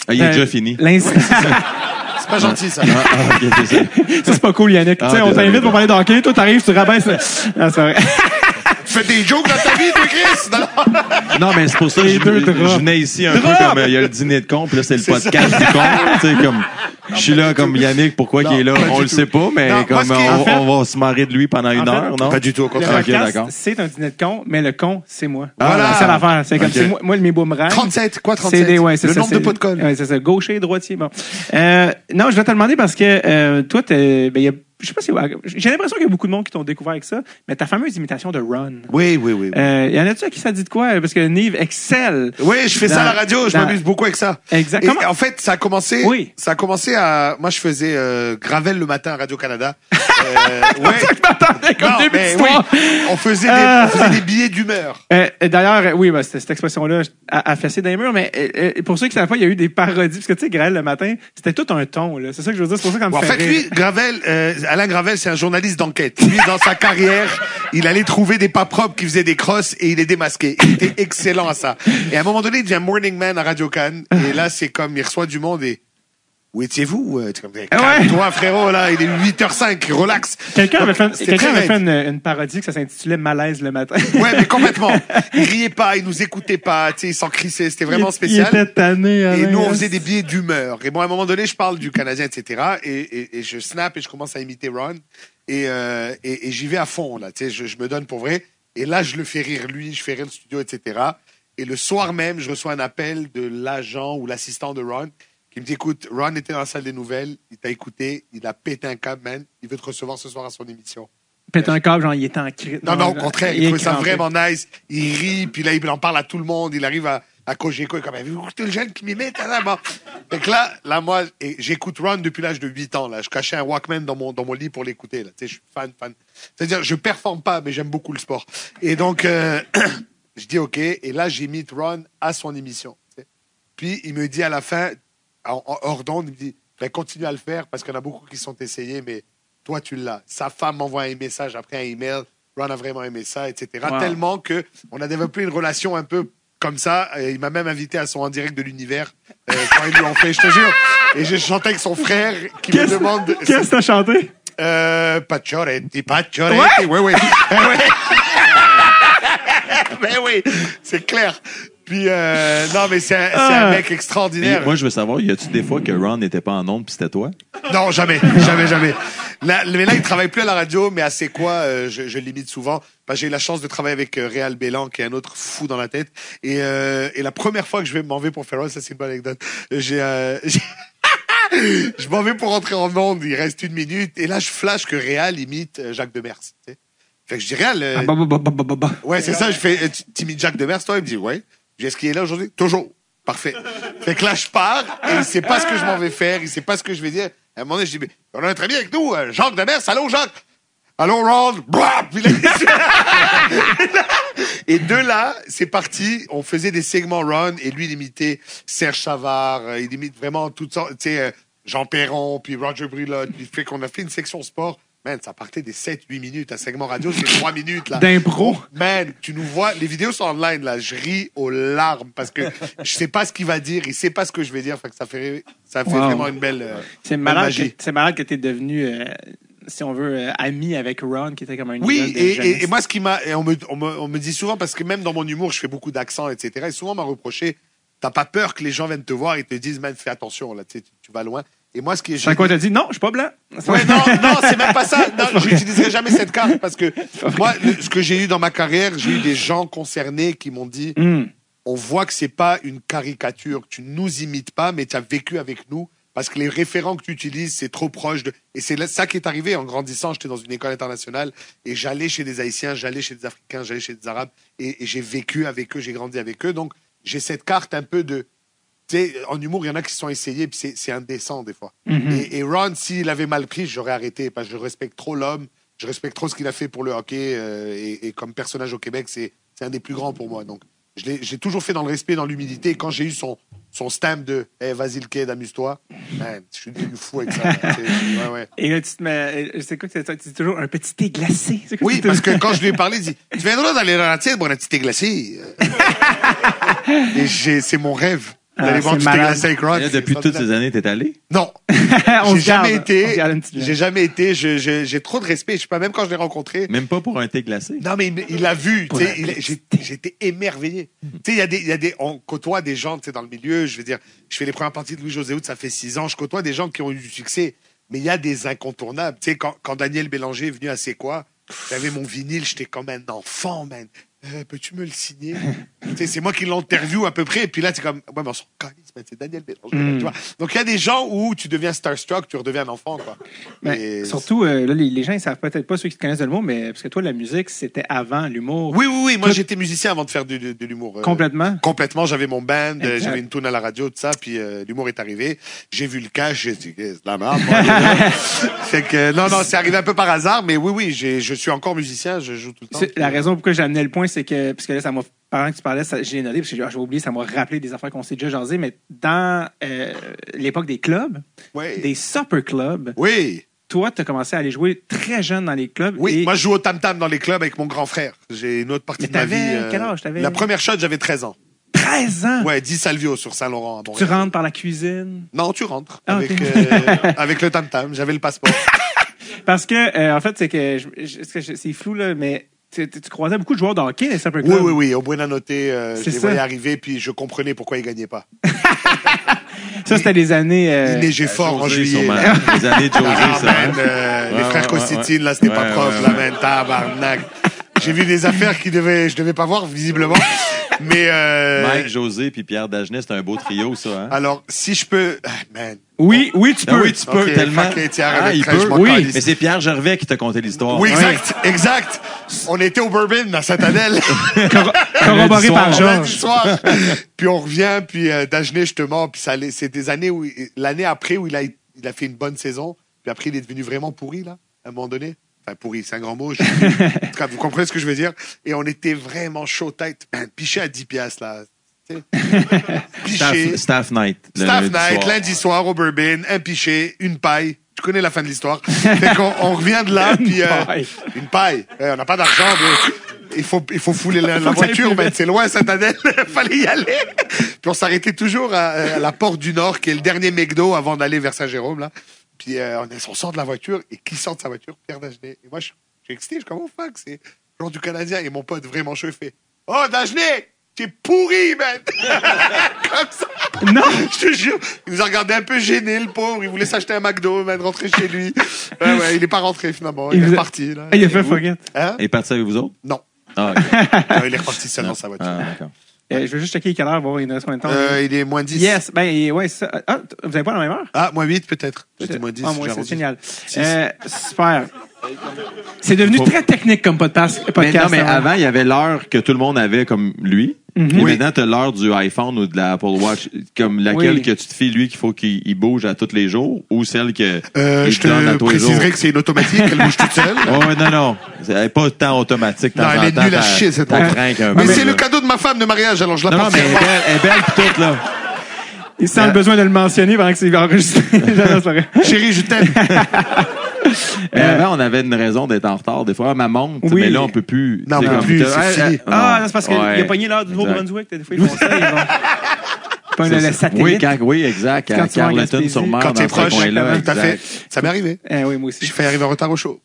Ah, il est euh, déjà fini. [laughs] C'est pas gentil, ça. Ah, ah, ok, c'est [laughs] ça. c'est pas cool, Yannick. Ah, tu sais, on t'invite pour parler d'hockey. Toi, t'arrives, tu rabaisses. Non, c'est vrai. [laughs] Fais des jokes dans ta vie, toi, Chris! Non, non. Mais c'est pour ça que je, je venais ici un peu comme euh, il y a le dîner de con, puis là, c'est le podcast du con. Tu sais, comme, je suis là comme Yannick, pourquoi Non, il est là? On le sait pas, mais Non, comme est- on, en fait- on va se marrer de lui pendant une fait, heure, non? Pas du tout, au Le contraire. Ok, podcast, d'accord. c'est un dîner de con, mais le con, c'est moi. Voilà. C'est ça l'affaire. C'est comme Ok. c'est moi, moi, mes boomerangs. 37, quoi, 37? C'est des, ouais, c'est le ça, nombre c'est- de pots de colle. Ouais, c'est ça, gaucher et droitier. Bon. Euh, non, je vais te demander parce que euh, toi, t'es- ben, il y a, je sais pas si j'ai l'impression qu'il y a beaucoup de monde qui t'ont découvert avec ça, mais ta fameuse imitation de Ron. Oui, oui, oui. Euh, y en a-tu à qui ça dit de quoi? Parce que Nive excelle. Oui, je fais ça à la radio, je dans- m'amuse beaucoup avec ça. Exact. Et Comment- en fait, ça a commencé. Oui. Ça a commencé à. Moi, je faisais euh, Gravel le matin à Radio Canada. [laughs] Euh, ouais. Comme Non, début oui, on faisait des, on faisait des billets d'humeur. Euh, euh, D'ailleurs, oui, bah, cette, expression-là a, a fessé dans les murs, mais euh, pour ceux qui savent pas, il y a eu des parodies. Parce que tu sais, Graël, le matin, c'était tout un ton. là. C'est ça que je veux dire. C'est pour ça qu'on me En fait lui, Gravel, Alain Gravel, c'est un journaliste d'enquête. Dans sa carrière, il allait trouver des pas propres qui faisaient des crosses et il les démasquait. Il était excellent à ça. Et à un moment donné, il devient morning man à Radio Cannes. Et là, c'est comme, il reçoit du monde et Où étiez-vous? Euh, Ah ouais. Toi, frérot, là, il est 8h05, relax. Quelqu'un avait fait, quelqu'un avait fait une, une parodie que ça s'intitulait Malaise le matin. Ouais, mais complètement. [laughs] Il riait pas, il nous écoutait pas, tu sais, il s'en crissait. C'était vraiment spécial. Il était tanné. Et Alain, nous, on hein. faisait des billets d'humeur. Et bon, à un moment donné, je parle du Canadien, etc. Et, et, et je snap et je commence à imiter Ron. Et, euh, et, et j'y vais à fond, là. Tu sais, je, je me donne pour vrai. Et là, je le fais rire lui, je fais rire le studio, etc. Et le soir même, je reçois un appel de l'agent ou l'assistant de Ron qui me dit Écoute, Ron était dans la salle des nouvelles, il t'a écouté, il a pété un câble, man. Il veut te recevoir ce soir à son émission. Pète un câble, genre, il était en cri. Non, non, au contraire, il, est trouvait ça vraiment nice. Il rit, puis là, il en parle à tout le monde. Il arrive à, à Cogeco, il est comme, écouté le jeune qui m'imite? Ah, bon. Fait que là, là, moi, j'écoute Ron depuis l'âge de 8 ans, là. Je cachais un Walkman dans mon, dans mon lit pour l'écouter, là. Tu sais, je suis fan, fan. C'est-à-dire, je performe pas, mais j'aime beaucoup le sport. Et donc, euh, [clears throat] je dis OK. Et là, j'imite Ron à son émission. Puis, il me dit à la fin, il me dit, ben, continue à le faire parce qu'il y en a beaucoup qui sont essayés, mais toi, tu l'as. Sa femme m'envoie un message après un email. Ron a vraiment aimé ça, etc. Wow. Tellement que on a développé une relation un peu comme ça. Et il m'a même invité à son en direct de l'univers euh, quand ils lui ont fait, je te jure. Et j'ai chanté avec son frère qui me demande. qu'est-ce que t'as chanté? Euh, Pacioretti, Pacioretti. Oui, oui. Oui. [laughs] [laughs] Mais oui, c'est clair. Puis, euh, non, mais c'est un, c'est un Ah. mec extraordinaire. moi, je veux savoir, y a-tu des fois que Ron n'était pas en onde puis c'était toi? Non, jamais, jamais, jamais. Là, mais là, il travaille plus à la radio, mais à C'est quoi, euh, je, je l'imite souvent. Que j'ai eu la chance de travailler avec euh, Réal Bélan, qui est un autre fou dans la tête. Et, euh, et la première fois que je vais m'en vais pour Ferrol, ça c'est une bonne anecdote. J'ai, euh, j'ai- [laughs] je m'en vais pour rentrer en onde, il reste une minute, et là je flash que Réal imite Jacques Demers. tu sais. Fait que je dis Réal, euh, Ah, bah, bah, bah, bah, bah, bah, bah. Ouais, c'est ça. Je fais, tu- t'imites Jacques Demers, toi? Il me dit, ouais. Je dis, est-ce qu'il est là aujourd'hui? Toujours. Parfait. Fait que là, je pars et il sait pas ce que je m'en vais faire. Il sait pas ce que je vais dire. À un moment donné, je dis, on a très bien avec nous, euh, Jacques Demers. Allô, Jacques? Allô, Ron? Et de là, c'est parti. On faisait des segments Ron et lui, il imitait Serge Savard. euh, Il imite vraiment toutes sortes, tu sais, euh, Jean Perron, puis Roger Brilotte. Puis fait qu'on a fait une section sport. Man, ça partait des 7-8 minutes. Un segment radio, c'est 3 minutes, là. D'impro. Man, tu nous vois, les vidéos sont online, là. Je ris aux larmes parce que je sais pas ce qu'il va dire, il sait pas ce que je vais dire. Fait que ça fait, ça fait Wow. vraiment une belle, euh, C'est malade, que, c'est malade que t'es devenu, euh, si on veut, euh, ami avec Ron, qui était comme un Oui, et, jeunesse. et, et moi, ce qui m'a, on me, on, me, on me dit souvent, parce que même dans mon humour, je fais beaucoup d'accents, etc. Et souvent, on m'a reproché, t'as pas peur que les gens viennent te voir et te disent, man, fais attention, là, tu tu, tu vas loin. Et moi, ce qui est C'est quoi t'as dit? Non, je suis pas blanc. Ouais, non, non, c'est même pas ça. Non, j'utiliserai jamais cette carte parce que moi, le- ce que j'ai eu dans ma carrière, j'ai eu des gens concernés qui m'ont dit, Hmm. on voit que c'est pas une caricature, tu nous imites pas, mais tu as vécu avec nous parce que les référents que tu utilises, c'est trop proche de. Et c'est ça qui est arrivé en grandissant. J'étais dans une école internationale et j'allais chez des Haïtiens, j'allais chez des Africains, j'allais chez des Arabes et, et j'ai vécu avec eux, j'ai grandi avec eux. Donc j'ai cette carte un peu de. Sais, en humour, il y en a qui se sont essayés, puis c'est- indécent des fois. et, et Ron, s'il avait mal pris, j'aurais arrêté parce que je respecte trop l'homme, je respecte trop ce qu'il a fait pour le hockey euh, et, et comme personnage au Québec, c'est un des plus grands pour moi. Donc j'ai toujours fait dans le respect, dans l'humilité. Et Quand j'ai eu son, son stamp de hey, vas-y le kid, amuse-toi, man, je suis devenu fou avec ça. [laughs] ouais, ouais. Et là, tu te mets, c'est quoi que? Tu dis toujours un petit thé glacé. Oui, parce que quand je lui ai parlé, il dit Tu viendras dans les Laurentides boire un petit thé glacé. [laughs] Et c'est mon rêve Ah, glacé avec Ron. Et là, C'est depuis toutes ces années, t'es allé? Non, [laughs] on j'ai jamais été. J'ai jamais été. J'ai trop de respect. Je sais pas, même quand je l'ai rencontré. Même pas pour un thé glacé? Non, mais il- l'a vu. J'étais émerveillé. Tu sais, il y a des, il y a des, on côtoie des gens, tu sais, dans le milieu. Je veux dire, je fais les premières parties de Louis-José Hood, ça fait six ans. Je côtoie des gens qui ont eu du succès. Mais il y a des incontournables. Tu sais, quand, quand Daniel Bélanger est venu à C'est quoi, j'avais mon vinyle, j'étais comme un enfant, man. Euh, Peux-tu me le signer? c'est moi qui l'interview à peu près. Et puis là, c'est comme, ouais, mais on s'en c'est Daniel Bélanger. Mm. tu vois. Donc, il y a des gens où tu deviens starstruck, tu redeviens un enfant, quoi. Mais Et- surtout, euh, là, les, les gens, ils savent peut-être pas ceux qui te connaissent de le mot, mais parce que toi, la musique, c'était avant l'humour. Oui, oui, oui. Moi, Tout- j'étais musicien avant de faire de, de- de l'humour. euh, Complètement. Complètement, j'avais mon band, j'avais une tune à la radio, tout ça, puis l'humour est arrivé. J'ai vu le cash, j'ai dit, c'est de la merde. [laughs] que, non, non, c'est arrivé un peu par hasard, mais oui, oui, je suis encore musicien, je joue tout le temps. La raison pourquoi j'ai amené le point, c'est que, parce que là, ça m'a, pendant que tu parlais, j'ai noté, parce que j'ai ah, j'ai oublié, ça m'a rappelé des affaires qu'on s'est déjà jasé, mais dans euh, l'époque des clubs, Oui. des supper clubs, Oui, toi, tu as commencé à aller jouer très jeune dans les clubs. oui. et Moi, je joue au tam-tam dans les clubs avec mon grand frère. J'ai une autre partie Mais de ma vie. t'avais- quel âge? T'avais? La première shot, j'avais 13 ans. 13 ans! Ouais, 10 Salvio sur Saint-Laurent Tu rentres par la cuisine? Non, tu rentres Ah, avec, euh, avec le tam-tam. J'avais le passeport. [laughs] Parce que, euh, en fait, c'est que, je- je- c'est flou, là, mais tu, croisais beaucoup de joueurs de hockey dans les Super Oui, Club? oui, oui. Au Buena Note, euh, je C'est les ça. voyais arriver, puis je comprenais pourquoi ils gagnaient pas. [laughs] Ça, c'était des années. euh, Il neigeait fort en juillet. Les années de [laughs] José, Ah, ça. man, hein? euh, les Ouais, frères ouais, Costitine, là, c'était pas Ouais, propre, ouais, ouais. man, tabarnak. J'ai vu des affaires qui devaient, je devais pas voir, visiblement. Mais, euh, Mike, José puis Pierre Dagenet, c'est un beau trio, ça. Hein? alors, si je peux, ah, man. Oui, oui, tu Ah peux. oui, tu peux tellement. Ah, il peut. Oui. Mais c'est Pierre Gervais qui t'a conté l'histoire. Oui, exact, exact. On était au Bourbon, à Saint-Adèle. [laughs] Corroboré par Georges. soir. puis on revient, puis euh, Dagenet, justement, puis ça allait- c'est des années où, l'année après où il a, il a fait une bonne saison, puis après il est devenu vraiment pourri, là, à un moment donné. Enfin, pourri, c'est un grand mot. je- [laughs] en tout cas, vous comprenez ce que je veux dire. Et on était vraiment chaud tête. Man, Piché à 10 piastres, là. [laughs] Staff, staff night. Staff night, soir. lundi soir au Bourbon, un piché, une paille. Tu connais la fin de l'histoire. [laughs] Fait qu'on on revient de là, puis... euh. Une paille. On n'a pas d'argent, il faut, il faut fouler la, la voiture, mais c'est loin, Saint-Adèle. fallait y aller. Puis on s'arrêtait toujours à, à la porte du Nord, qui est le dernier McDo avant d'aller vers Saint-Jérôme, là. Puis euh, on, est- on sort de la voiture, et qui sort de sa voiture? Pierre Dagenet. Et moi, je suis excité, je suis comme, oh fuck, c'est le genre du Canadien. Et mon pote, vraiment chaud, il fait, oh, Dagenet! T'es pourri, man! [laughs] Comme ça. Non! [laughs] Je te jure, il nous a regardé un peu gêné, le pauvre. Il voulait s'acheter un McDo, man, rentrer chez lui. [laughs] Ouais, ouais, il est pas rentré finalement. Il, Il est vous a- reparti. Là. Ah, il a fait fuck it. Hein? Il est parti avec vous autres? Non. Ah. Non, il est reparti seul dans sa voiture. Ah, d'accord. Euh, je vais juste checker quelle heure, voir il nous reste combien de temps. Euh, il est moins 10. yes, ben, ouais, c'est ça. Ah, vous avez pas la même heure? Ah, moins 8 peut-être. J'étais moins 10. Ah, moi, c'est génial. Six. Euh, super. C'est devenu très technique comme podcast. Mais non, mais hein. avant, il y avait l'heure que tout le monde avait comme lui. Mhm. Et Oui. maintenant, tu as l'heure du iPhone ou de l'Apple Watch, comme laquelle Oui. que tu te fies, lui, qu'il faut qu'il il bouge à tous les jours, ou celle que Euh, il je donne à te tous les jours? préciserai que c'est une automatique, elle bouge toute seule. [laughs] Oh, ouais, non, non. C'est pas tant automatique. Non, elle est nulle à chier, cette Mais peu, c'est là. le cadeau de ma femme de mariage, alors je la Non, non, porte mais elle est belle, elle est belle pis toute, là. Il sent le besoin de le mentionner pendant que c'est enregistré. [laughs] Chérie, je t'aime. [laughs] [laughs] Mais avant, on avait une raison d'être en retard. Des fois, ma montre, Oui. mais là, on peut plus. Non, on peut plus, c'est ah. Ah, non. c'est parce qu'il Ouais. a pogné l'heure du. Nouveau-Brunswick. Des fois, ils font [laughs] ça. Ils vont... Oui, quand- oui, exact. Quand À tu vas en Carleton sur Gaspésie. mer, Quand dans t'es ce proche, coin-là. tout à fait. Ça m'est arrivé. Eh oui, moi aussi. J'ai fait arriver en retard au show.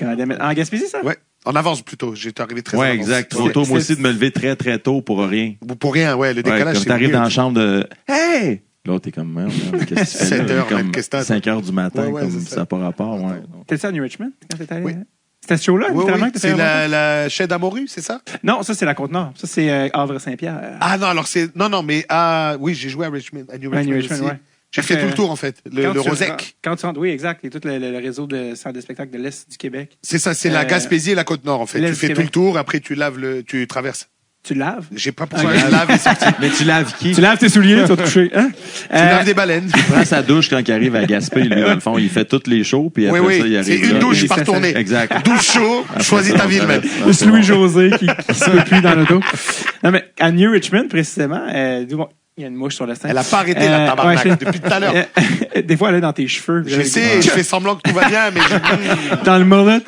It. En Gaspésie, ça? Ouais. En avance plutôt. J'étais arrivé très en Ouais, avance. exact. Trop Ouais. tôt, moi aussi, de me lever très, très tôt pour rien. Pour rien, ouais. Le Ouais, décalage, comme c'est t'arrives dans la chambre de Hey! Là, t'es comme, merde, qu'est-ce que tu fais? Sept là? heures, Comme même, qu'est-ce que t'as? 5 heures du matin, Ouais, ouais, comme c'est ça n'a pas rapport. Ouais. T'étais à New Richmond quand t'étais allé? Oui. C'était ce show-là, Oui, littéralement, oui. C'est la, la chaîne Amoru, c'est ça? Non, ça, c'est la Côte-Nord. Ça, c'est euh, Havre-Saint-Pierre. Ah non, alors c'est. Non, non, mais ah, oui, j'ai joué à Richmond. À New Richmond. New Richmond, ouais. J'ai fait tout le tour, en fait. Le, Quand le Rosec. Quand tu rentres, oui, exact. Et tout le, le- le réseau de centres de spectacle de l'Est du Québec. C'est ça, c'est la Euh, Gaspésie et la Côte-Nord, en fait. Tu fais tout le tour, après tu laves le. Tu traverses. Tu laves? J'ai pas Ok. je lave. Mais tu laves qui? Tu laves tes souliers, [laughs] tu vas te toucher. Hein? Tu laves des baleines. Il prend sa douche quand il arrive à Gaspé, lui, dans le fond. Il fait toutes les shows, puis après Oui, ça, il oui. arrive. C'est une là. douche Il par fait ça. tournée. Exact. Douche chaud, choisis ta ville, c'est bon. Louis-José [laughs] qui, qui se peut plus dans l'auto. Non, mais à New Richmond, précisément, euh, d'où- il y a une mouche sur le sein. Elle a pas arrêté, la Euh, tabarnak, ouais, depuis tout à l'heure. [laughs] Des fois, elle est dans tes cheveux. Je sais, je fais semblant que tout va bien, mais je- [laughs] dans le mullet.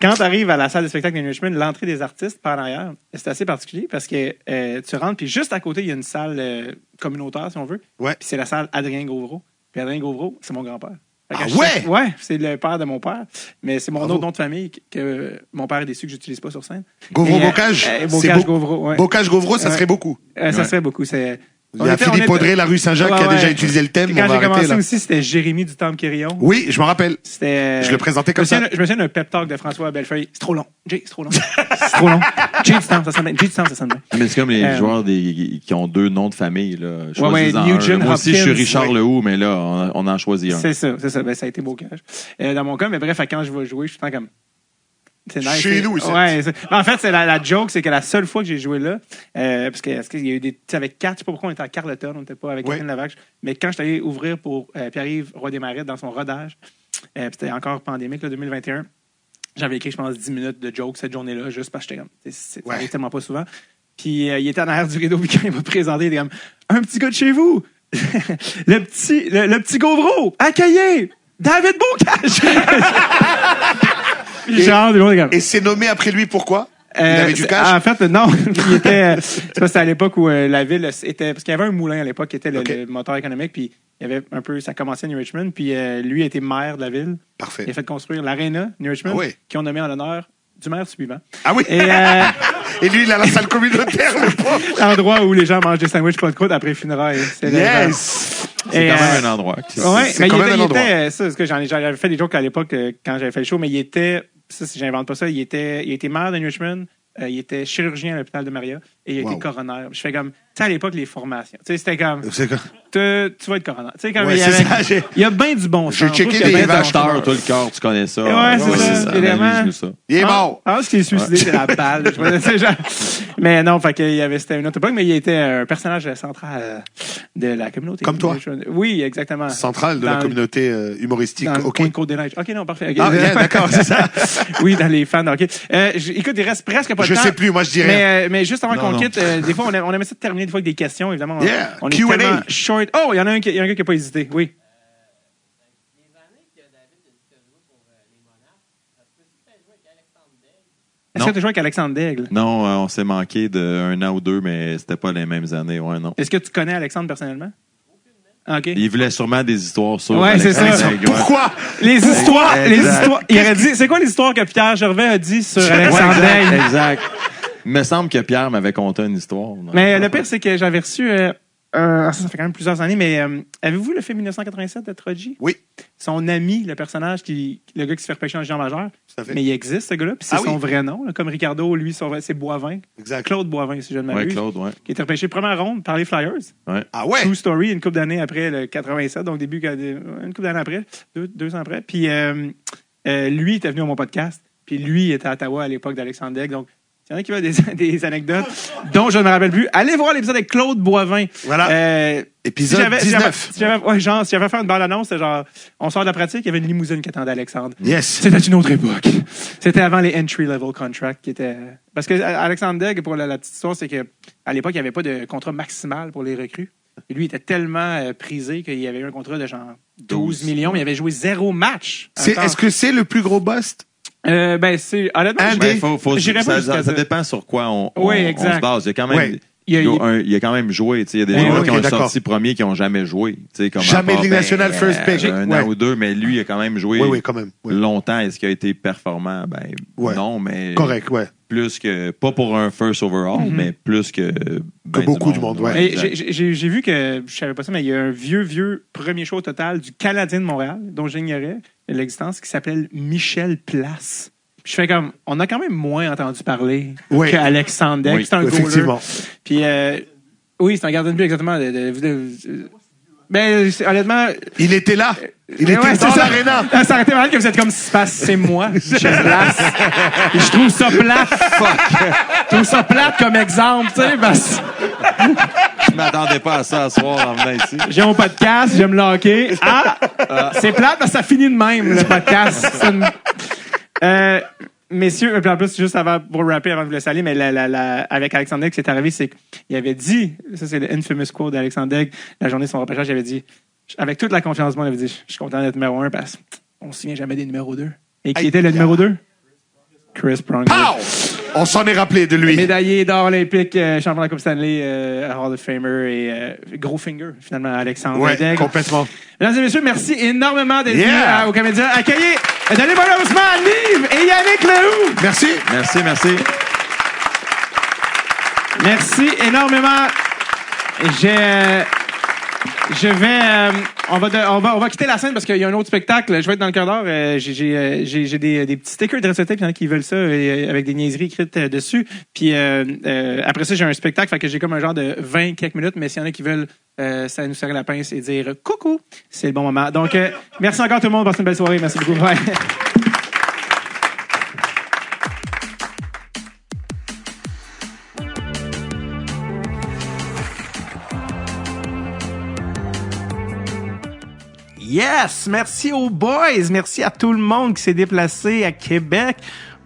Quand tu arrives à la salle de spectacle de New Richmond, l'entrée des artistes par en arrière, c'est assez particulier parce que euh, tu rentres, puis juste à côté, il y a une salle euh, communautaire, si on veut. Ouais. Puis c'est la salle Adrien Gauvreau. Puis Adrien Gauvreau, c'est mon grand-père. Ah sais- ouais? Ouais, c'est le père de mon père. Mais c'est mon Bravo. autre nom de famille que, que mon père est déçu que j'utilise pas sur scène. Gauvreau Et, euh, Bocage, euh, c'est Bocage beau- Gauvreau, ouais. Bocage Gauvreau, ça serait beaucoup. Ça serait beaucoup. C'est... Il y a Philippe Audrey, la rue Saint-Jacques, qui a Ouais, déjà ouais. utilisé le thème. Quand on va j'ai commencé là. aussi, c'était Jérémy du Temple-Quérillon. Oui, je me rappelle. C'était. Je le présentais comme je me ça. souviens- Je me souviens d'un pep talk de François Bellefeuille. C'est trop long. Jay, c'est trop long. c'est trop long. Jay du temps, ça sonne bien. Jay du temps, ça sonne bien. Ah, Mais c'est comme les Euh, joueurs des, qui ont deux noms de famille. Là. Ouais, Moi aussi, je suis Richard. Lehoux, mais là, on, on en choisit un. C'est ça, c'est ça. Ben, ça a été beau cash. Euh, dans mon cas, mais bref, quand je vais jouer, je suis tout le temps comme. Nice. Chez nous, ici. Ouais, en fait, c'est la, la joke, c'est que la seule fois que j'ai joué là, euh, parce qu'il y a eu des. Tu sais, avec Kat, je sais pas pourquoi on était à Carleton, on n'était pas avec. Catherine Lavache, mais quand je suis allé ouvrir pour euh, Pierre-Yves Roy des Marais dans son rodage, euh, puis c'était encore pandémique, là, 2021, j'avais écrit, je pense, 10 minutes de joke cette journée-là, juste parce que j'étais comme. c'est- Ouais. tellement pas souvent. Puis euh, il était en arrière du rideau, puis quand il m'a présenté, il était comme Un petit gars de chez vous [laughs] Le petit, le, le petit Gauvreau, accueillez David Bocage [laughs] genre, comme, Et c'est nommé après lui, pourquoi? Euh, avait du cash? En fait, non. [laughs] il était, euh, c'est parce que c'était à l'époque où euh, la ville était, parce qu'il y avait un moulin à l'époque qui était le, moteur économique, puis il y avait un peu, ça commençait à New Richmond, puis euh, lui était maire de la ville. Parfait. Il a fait construire l'aréna New Richmond, Ah oui. qui ont nommé en l'honneur du maire suivant. Ah oui. Et euh, [laughs] Et lui, il a la salle communautaire, le pauvre. [laughs] l'endroit où les gens mangent des sandwichs pas de croûte après les funérailles. Yes. C'est quand même un endroit. c'est mais quand il même était, un il endroit. était, ça, parce que j'en ai, j'avais fait des jokes à l'époque quand j'avais fait le show, mais il était, ça, j'invente pas ça, il était, il était maire de Richmond, euh, il était chirurgien à l'hôpital de Maria et il Wow. était coroner. Je fais comme, tu sais, à l'époque, les formations, tu sais, c'était comme, tu, tu vas être coroner. Tu sais, comme, Ouais, il y avait- j'ai- il y a bien du bon J'ai sens. checké Je y a des sens. toi, le corps, tu connais ça. Ouais, c'est ça, évidemment. analyse-nous ça. Il est Ah, mort. Ah, ce qui est suicidé, c'est la balle. Je genre- Mais non, fait qu'il y avait, c'était une autre époque, mais il était un personnage central de la communauté. Comme toi. Oui, exactement. Centrale de la communauté euh, humoristique. Dans le OK. non, parfait. Ah, bien, [laughs] d'accord, c'est ça. oui, dans les fans. OK. Euh, écoute, il reste presque pas de Je temps. sais plus, moi, je rien. Mais, euh, mais juste avant qu'on. Quitte, euh, des fois, on, aime- on aimait ça de terminer des fois avec des questions, évidemment. On- Yeah, On est Q&A. tellement short. Oh, il y en a un qui, il y a un gars qui n'a pas hésité. Oui. Est-ce que tu as joué avec Alexandre Daigle? Non, euh, on s'est manqué d'un an ou deux, mais c'était pas les mêmes années. Ouais, non. Est-ce que tu connais Alexandre personnellement? Ah, OK. Il voulait sûrement des histoires sur Ouais, c'est Alexandre ça. Daigle. Pourquoi? Les histoires, les histoires. Il aurait dit, c'est quoi les histoires que Pierre Gervais a dit sur Ouais, Alexandre exact, Daigle? exact. Il me semble que Pierre m'avait conté une histoire. Mais le pire, c'est que j'avais reçu. euh, euh, ça, ça fait quand même plusieurs années, mais euh, avez-vous le film 1987 de Troji? Oui, Son ami, le personnage, qui, le gars qui se fait repêcher en géant majeur. tout à fait. Mais il existe, ce gars-là, puis c'est Ah oui. son vrai nom. là. comme Ricardo, lui, c'est Boivin. Exact. Claude Boivin, si je ne Ouais, m'abuse. Claude, ouais. Qui était repêché première ronde par les Flyers. Ah ouais? True Story, une couple d'années après le 87, donc début, une couple d'années après, deux, deux ans après. Puis euh, euh, lui était venu à mon podcast, puis lui était à Ottawa à l'époque d'Alexandre Daigle. Donc, s'il y en a qui veulent des, [laughs] des anecdotes dont je ne me rappelle plus, allez voir l'épisode avec Claude Boivin. Voilà. Euh, si Épisode si j'avais- 19. si j'avais- ouais, genre, si j'avais fait une bande annonce, c'était genre, on sort de la pratique, il y avait une limousine qui attendait Alexandre. Yes. C'était une autre époque. C'était avant les entry-level contracts qui étaient. Parce que euh, Alexandre Degg, pour la, la petite histoire, c'est qu'à l'époque, il n'y avait pas de contrat maximal pour les recrues. Et lui, il était tellement euh, prisé qu'il y avait eu un contrat de genre 12 12. millions, mais il avait joué zéro match. C'est-. Est-ce que c'est le plus gros bust? Euh, ben, c'est. Honnêtement, des- Ben, faut, faut, ça, dépend sur quoi on, Oui, se base. Il y a quand même, Ouais. Il y a- il un- il y a quand même joué. tu sais, Il y a des ouais, qui ont sorti premier qui n'ont jamais joué. tu sais, Comme Jamais part, Ligue nationale first pick. Un Ouais. an ou deux, mais lui, il a quand même joué Oui, oui, quand même. Ouais. longtemps. Est-ce qu'il a été performant? Ben, Ouais. non, mais Correct, ouais. plus que, pas pour un first overall, mais plus que, ben beaucoup du monde, ouais. J'ai vu que, je savais pas ça, mais il y a un vieux, vieux premier show total du Canadien de Montréal, dont j'ignorais l'existence, qui s'appelle Michel Place. Je fais comme, on a quand même moins entendu parler Oui. qu'Alexandre. Oui, c'est un goaler. Effectivement. Puis, euh, oui, c'est un gardien de but, exactement. De, de- de- ben, honnêtement. Il était là. Il mais était ouais, dans c'est ça. l'aréna. Ah, Ça aurait été mal que vous êtes comme c'est moi, [laughs] Michel Place. Et je trouve ça plate. Je trouve ça plate comme exemple, tu sais, parce Je m'attendais pas à ça à soir en venant ici. J'ai mon podcast, j'aime le hockey. Ah! C'est plate parce que ça finit de même, le podcast. C'est une- Euh, messieurs, en plus, juste avant, pour rapper, avant de vous laisser aller, mais la, la, la- avec Alexandre Degg, ce qui est arrivé, c'est qu'il avait dit, ça c'est le infamous quote d'Alexandre Degg, la journée de son repêchage, il avait dit, avec toute la confiance du monde, il avait dit, je suis content d'être numéro un parce qu'on se souvient jamais des numéros 2. Et qui était le numéro 2? Chris Pronger. On s'en est rappelé de lui. Médaillé d'or olympique, euh, champion de la Coupe Stanley, euh, Hall of Famer et euh, gros finger, finalement, Alexandre Ouais, Degg. complètement. Mesdames et messieurs, merci énormément d'être Yeah. venus à- au Comédien. Accueillez, donnez bon applaudissement à Nive et Yannick Lehoux. Merci. Merci, merci. Merci énormément. J'ai, euh, je vais, euh, on va, de- on va, on va quitter la scène parce qu'il y a un autre spectacle. Je vais être dans le cœur d'or. Euh, j'ai, j'ai, euh, j'ai, j'ai des, des petits stickers de recette, puis il y en a qui veulent ça euh, avec des niaiseries écrites euh, dessus. Puis euh, après ça, j'ai un spectacle, fait que j'ai comme un genre de 20 quelques minutes. Mais s'il y en a qui veulent, ça nous serrer la pince et dire coucou, c'est le bon moment. Donc, merci encore tout le monde. Passez une belle soirée. Merci beaucoup. Bye. Yes! Merci aux boys! Merci à tout le monde qui s'est déplacé à Québec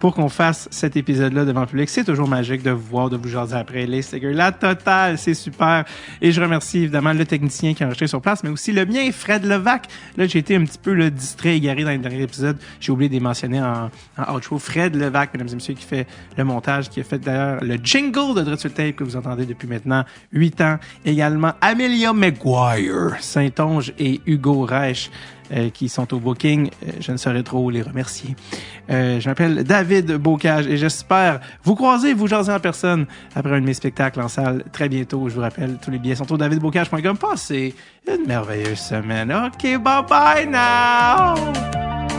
pour qu'on fasse cet épisode-là devant le public. C'est toujours magique de vous voir, de vous jaser après les stickers. La totale, c'est super. Et je remercie évidemment le technicien qui a enregistré sur place, mais aussi le mien, Fred Levac. Là, j'ai été un petit peu là, distrait, égaré dans le dernier épisode. J'ai oublié de les mentionner en, outro. Fred Levac, mesdames et messieurs, qui fait le montage, qui a fait d'ailleurs le jingle de Dread sur le Tape que vous entendez depuis maintenant 8 ans. Également Amelia McGuire, Saint-Onge et Hugo Reich. Euh, qui sont au booking. Euh, je ne saurais trop les remercier. Euh, je m'appelle David Bocage et j'espère vous croiser, vous jaser en personne après un de mes spectacles en salle très bientôt. Je vous rappelle, tous les billets sont au davidbocage.com. Passez une merveilleuse semaine. OK, bye bye now!